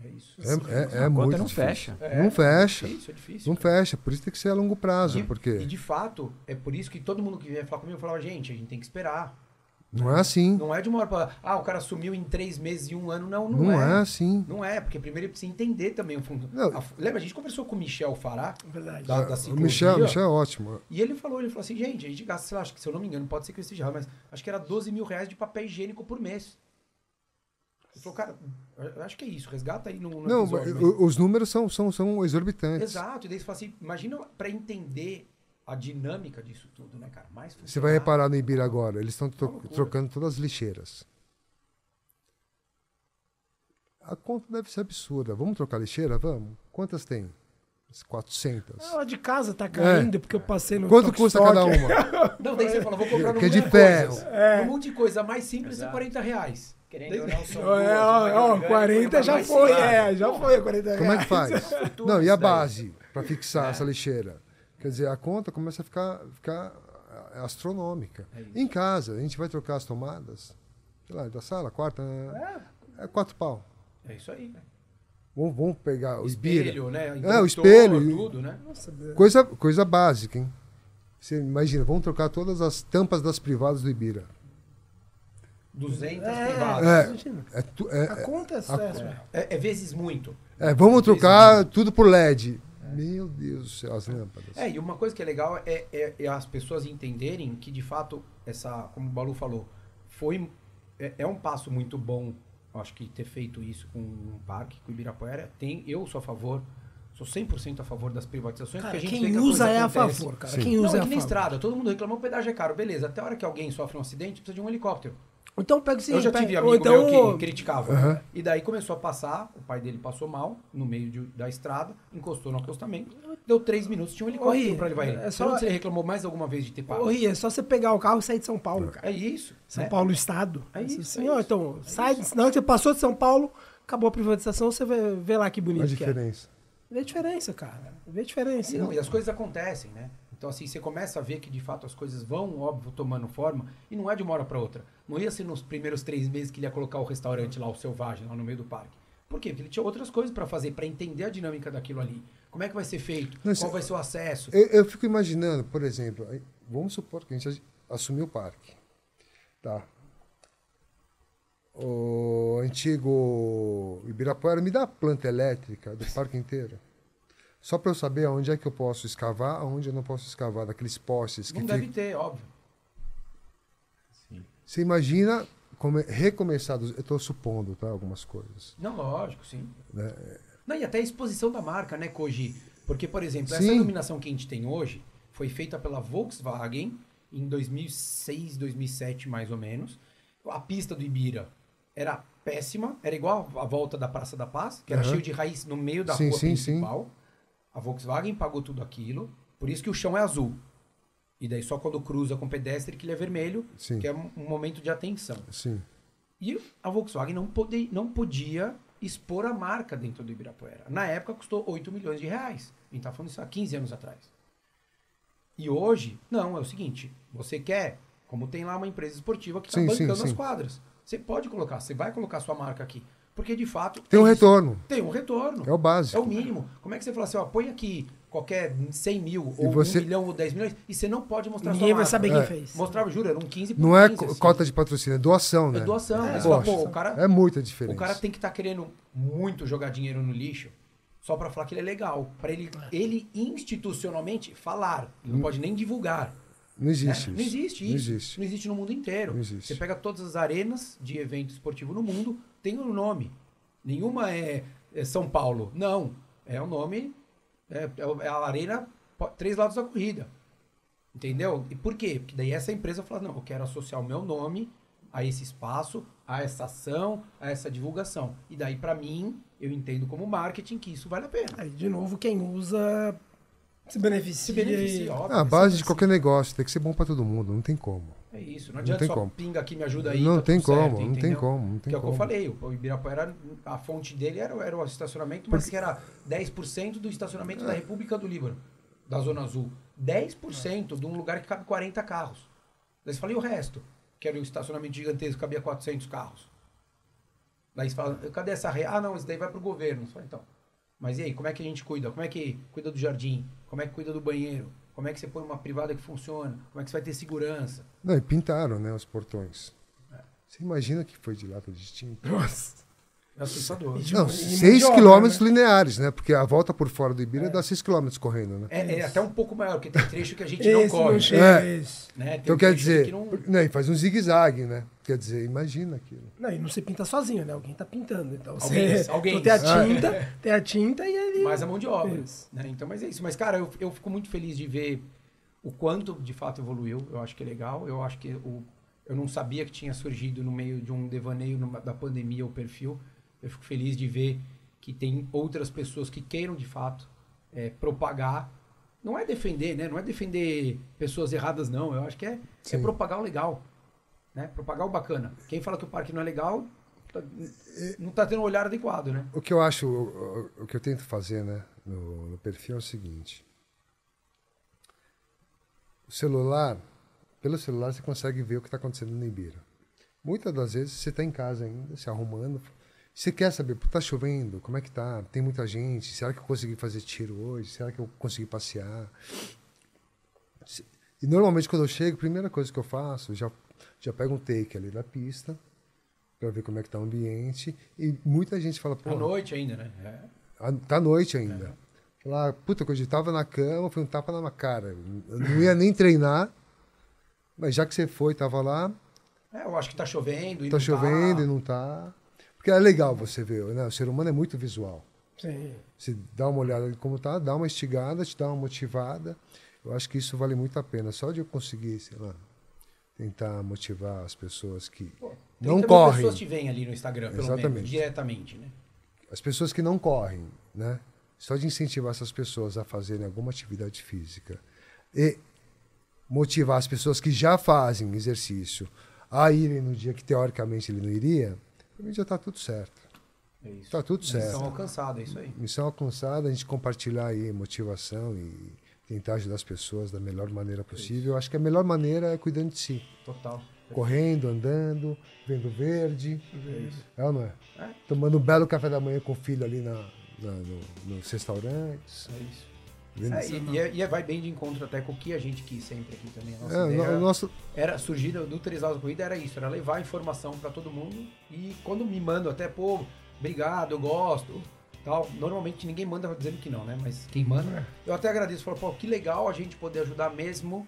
É isso. É, é, é a muito conta não difícil. fecha. É, não fecha. É difícil, é difícil. Não fecha, por isso tem que ser a longo prazo, E, porque e de fato, é por isso que todo mundo que vinha falar comigo falava, gente, a gente tem que esperar. Não é assim. Não é de uma hora pra. Ah, o cara sumiu em três meses e um ano. Não, não, Não, é. é assim. Não é, porque primeiro ele precisa entender também o fundo. A- lembra, a gente conversou com o Michel Fará, Verdade. da, da o Michel, Michel é ótimo. e ele falou, ele falou assim, gente, a gente gasta, sei lá, acho que se eu não me engano, pode ser que eu esteja errado, mas acho que era 12 mil reais de papel higiênico por mês. Ele falou, cara, eu acho que é isso, resgata aí no, no Não, episódio, mas os números são, são, são exorbitantes. Exato, e daí você fala assim, imagina pra entender a dinâmica disso tudo, né, cara? Mais Você vai reparar no Ibira agora, eles estão tro- trocando todas as lixeiras. A conta deve ser absurda. Vamos trocar lixeira? Vamos. Quantas tem? Umas 400. A de casa tá caindo porque eu passei no É. Quanto custa Stock. cada uma? Não, daí você fala, vou comprar no Que é de ferro. É. Um monte de coisa mais simples é Exato. 40 reais. Querendo ou não, são Ó, duas, é, uma ó, ó, orgânica e 40 uma já foi, é, já foi 40 Como é que reais. faz? Não, e a base para fixar essa lixeira? Quer dizer, a conta começa a ficar, ficar ah, astronômica. em casa, a gente vai trocar as tomadas, sei lá, da sala, quarta, é, quatro pau. É isso aí. Vamos, vamos pegar o. Espelho, né? É, o espelho. Tudo, né? Nossa. Coisa, coisa básica, hein? Você imagina, vamos trocar todas as tampas das privadas do Ibira. 200 É, privadas. É. imagina. É, tu- é- A conta é a- sucesso. É, é vezes muito. é, vamos trocar tudo por LED. Meu Deus do céu, as lâmpadas. É, e uma coisa que é legal é, é- é as pessoas entenderem que, de fato, essa, como o Balu falou, foi, é, é um passo muito bom, acho que ter feito isso com um parque, com o Ibirapuera. Tem, eu sou a favor, sou 100% a favor das privatizações, Cara, porque a gente vê quem que a usa é a favor, cara. Sim. Quem Não, usa é é a que nem favor. estrada, todo mundo reclamou, o pedágio é caro, beleza. Até a hora que alguém sofre um acidente, precisa de um helicóptero. Então pega o seguinte, Eu já tive pega- amigo ou então, meu que criticava. Aham. E daí começou a passar, o pai dele passou mal, no meio de- da estrada, encostou no acostamento, deu três minutos, tinha um helicóptero Oi, pra levar ele. é É só- só... você reclamou mais alguma vez de ter pago. Ri, é só você pegar o carro e sair de São Paulo, cara. É isso. São né? Paulo Estado. É isso, Assim, é ó, isso. então, sai, na hora que você passou de São Paulo, acabou a privatização, você vê, vê lá que bonito a que é. diferença. Vê a diferença, cara. Vê a diferença. E, não, e as coisas acontecem, né? Então, assim, você começa a ver que de fato as coisas vão, óbvio, tomando forma, e não é de uma hora para outra. Não ia ser nos primeiros três meses que ele ia colocar o restaurante lá, o Selvagem, lá no meio do parque. Por quê? Porque ele tinha outras coisas para fazer, para entender a dinâmica daquilo ali. Como é que vai ser feito? Não, Qual isso- vai ser o acesso? Eu, eu fico imaginando, por exemplo, vamos supor que a gente assumiu o parque. Tá. O antigo Ibirapuera me dá a planta elétrica do parque inteiro. Só para eu saber aonde é que eu posso escavar, aonde eu não posso escavar, daqueles postes que Não deve ficam. ter, óbvio. Você imagina come- recomeçar, eu estou supondo, tá? Algumas coisas. Não, lógico, sim. né? Não, e até a exposição da marca, né, Koji? Porque, por exemplo, essa Sim. iluminação que a gente tem hoje foi feita pela Volkswagen em 2006, 2007, mais ou menos. A pista do Ibira era péssima, era igual a volta da Praça da Paz, que era Aham. cheio de raiz no meio da Sim, rua sim, sim. A Volkswagen pagou tudo aquilo, por isso que o chão é azul. E daí só quando cruza com pedestre que ele é vermelho, Sim. que é um momento de atenção. Sim. E a Volkswagen não, pode, não podia expor a marca dentro do Ibirapuera. Na época custou 8 milhões de reais. A gente tá falando isso há 15 anos atrás. E hoje, não, é o seguinte, você quer, como tem lá uma empresa esportiva que está Sim, sim, bancando as sim. quadras. Você pode colocar, você vai colocar sua marca aqui. Porque de fato. Tem um é isso. retorno. Tem um retorno. É o básico. É o mínimo. Como é que você fala assim, ó, põe aqui qualquer 100 mil, ou você- 1 milhão, ou 10 milhões, e você não pode mostrar Ninguém sua vai marca. saber É. quem fez. Mostrava, juro, era um 15 por Não é 15, co- assim. cota de patrocínio, é doação, né? É doação. É, Mas fala, pô, o cara, É muita o diferença. cara tem que estar querendo muito jogar dinheiro no lixo só pra falar que ele é legal. Pra ele, ele institucionalmente falar. Ele não pode nem divulgar. Não né? existe Não isso. existe Não isso. existe. Não existe no mundo inteiro. Não existe. Você pega todas as arenas de evento esportivo no mundo, tem um nome. Nenhuma é, é São Paulo. Não. É o nome. É, é é a arena, três lados da corrida. Entendeu? E por quê? Porque daí essa empresa fala, não, eu quero associar o meu nome a esse espaço, a essa ação, a essa divulgação. E daí, pra mim, eu entendo como marketing que isso vale a pena. Aí, de novo, quem usa se beneficia. Se beneficia, óbvio. A base de qualquer negócio tem que ser bom para todo mundo, não tem como. É isso. Não Não adianta tem só como. pinga aqui, me ajuda aí. não tá tem tudo certo, como, não tem como, não tem Que é o que eu como. falei, o Ibirapuera, a fonte dele era, era o estacionamento, mas que era 10% do estacionamento É. da República do Líbano, da Zona Azul. 10% de um lugar que cabe 40 carros. Daí você fala, e o resto? Que era um estacionamento gigantesco, que cabia 400 carros. Daí você fala, cadê essa rede? Ah, não, isso daí vai pro governo. Você fala, então, mas e aí, como é que a gente cuida? Como é que cuida do jardim? Como é que cuida do banheiro? Como é que você põe uma privada que funciona? Como é que você vai ter segurança? Não, e pintaram, né, os portões. É. Você imagina que foi de lata de tinta? Nossa. É assustador. E de- Não, e 6 mão de obra, quilômetros né? lineares, né? Porque a volta por fora do Ibira dá 6 quilômetros correndo, né? É, é até um pouco maior, porque tem trecho que a gente não corre. não chega, É. esse. né? Tem Então um quer dizer, que não- né, e faz um zigue-zague, né? Quer dizer, imagina aquilo. Não, e não se pinta sozinho, né? Alguém tá pintando. Então Alguém- você alguém. então, tem a Ah. tinta, tem a tinta e ele. mais a mão de obra. Né? Então, mas é isso. Mas, cara, eu, eu fico muito feliz de ver o quanto de fato evoluiu. Eu acho que é legal. Eu acho que o, eu não sabia que tinha surgido no meio de um devaneio numa- da pandemia o perfil. Eu fico feliz de ver que tem outras pessoas que queiram de fato é, propagar. Não é defender, né? Não é defender pessoas erradas, não. Eu acho que é, é propagar o legal. Né? Propagar o bacana. Quem fala que o parque não é legal, tá- não tá tendo um olhar adequado, né? O que eu acho, o, o- o que eu tento fazer né, no, no perfil é o seguinte. O celular, pelo celular você consegue ver o que está acontecendo no Ibira. Muitas das vezes você está em casa ainda, se arrumando. Você quer saber, está chovendo, como é que tá? Tem muita gente, será que eu consegui fazer tiro hoje? Será que eu consegui passear? Se- E normalmente quando eu chego, a primeira coisa que eu faço, já, já pego um take ali da pista, para ver como é que tá o ambiente. E muita gente fala, pô, À noite ainda, né? É. Tá noite ainda. Falar, puta, quando eu tava na cama, foi um tapa na cara. Eu não ia nem treinar, mas já que você foi, tava lá, É, eu acho que tá chovendo. E tá não chovendo e não tá. Porque é legal você ver, né? O ser humano é muito visual. Sim. Você dá uma olhada em como tá, dá uma estigada, te dá uma motivada. Eu acho que isso vale muito a pena. Só de eu conseguir, sei lá, tentar motivar as pessoas que Pô, 30 não correm. pessoas te veem ali no Instagram, pelo menos, Exatamente. diretamente, né? as pessoas que não correm, né? Só de incentivar essas pessoas a fazerem alguma atividade física e motivar as pessoas que já fazem exercício a irem no dia que teoricamente ele não iria, para mim já está tudo certo. É isso. Está tudo Missão certo. alcançada, é isso aí. Missão alcançada, a gente compartilhar aí motivação e tentar ajudar as pessoas da melhor maneira possível. Acho que a melhor maneira é cuidando de si. Total. Correndo, andando, vendo verde. É isso. É ou não é? É. Tomando um belo café da manhã com o filho ali na, na- no- nos restaurantes. É isso. Vendo- É, e, e é- é- vai bem de encontro até com o que a gente quis sempre aqui também. A nossa É, ideia o nosso, era surgida do Três da Corrida era isso, era levar informação pra todo mundo e quando me mandam até, pô, obrigado, eu gosto, tal. Normalmente ninguém manda dizendo que não, né? Mas quem manda, eu até agradeço, falo, pô, que legal a gente poder ajudar mesmo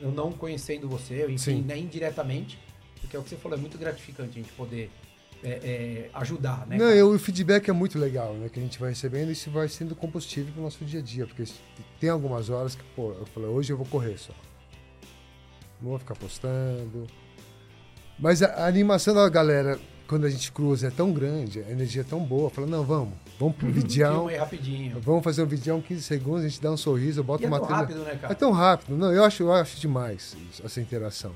eu não conhecendo você, enfim, Sim. né, indiretamente, porque é o que você falou, é muito gratificante a gente poder é, é, ajudar, né? Não, eu, o feedback é muito legal, né? Que a gente vai recebendo e isso vai sendo combustível pro nosso dia a dia. Porque tem algumas horas que, pô, eu falo, hoje eu vou correr só. Não vou ficar postando. Mas a, a animação da galera, quando a gente cruza, é tão grande, a energia é tão boa. Fala, não, vamos, vamos pro aí rapidinho. Vamos fazer um videão 15 segundos, a gente dá um sorriso, eu boto E é uma tão trilha. rápido, né, cara? É tão rápido. Não, eu acho, eu acho demais essa interação.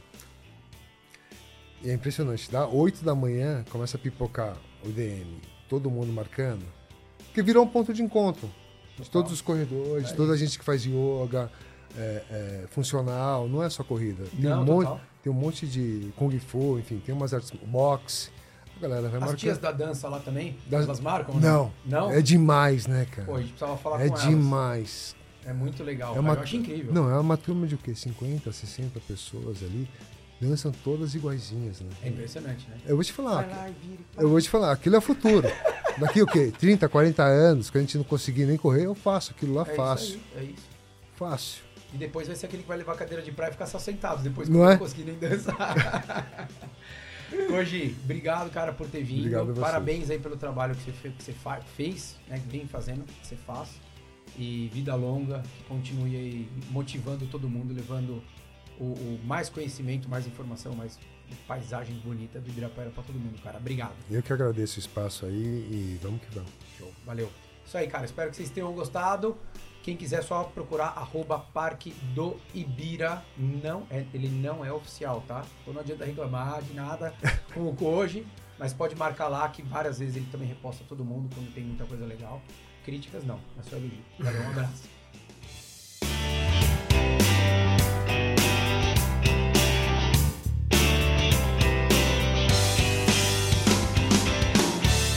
E é impressionante. Dá 8 da manhã, começa a pipocar o DM, todo mundo marcando. Porque virou um ponto de encontro. De todos os corredores, de toda a gente que faz yoga, é, é, funcional, não é só corrida. Tem, Não, um monte, tem um monte de Kung Fu, enfim, tem umas artes, boxe. A galera vai As marcando. tias da dança lá também, Das- elas marcam? ou Não, Não? é demais, né, cara? Pô, a gente precisava falar é com elas. demais. É muito legal, É cara. uma, eu acho incrível. Não, é uma turma de o quê? 50, 60 pessoas ali. Dançam todas iguaizinhas, né? É impressionante, né? Eu vou te falar, Vai lá vira eu vou te falar, aquilo é o futuro. Daqui o quê? 30, 40 anos, que a gente não conseguir nem correr, eu faço aquilo lá É fácil. Isso aí, é isso. Fácil. E depois vai ser aquele que vai levar a cadeira de praia e ficar só sentado, depois que Não não, é? conseguir nem dançar. Koji, obrigado, cara, por ter vindo. Obrigado. Parabéns aí pelo trabalho que você, que você fez, né? Que vem fazendo, que você faz. E vida longa, que continue aí motivando todo mundo, levando o, o mais conhecimento, mais informação, mais paisagem bonita do Ibirapuera pra todo mundo, cara. Obrigado. Eu que agradeço o espaço aí e vamos que vamos. Show, valeu. Isso aí, cara. Espero que vocês tenham gostado. Quem quiser só procurar arroba Parque do Ibira. Não é, ele não é oficial, tá? Então não adianta reclamar de nada com o hoje. Mas pode marcar lá que várias vezes ele também reposta todo mundo quando tem muita coisa legal. Críticas não, é só elogio. Valeu, um abraço.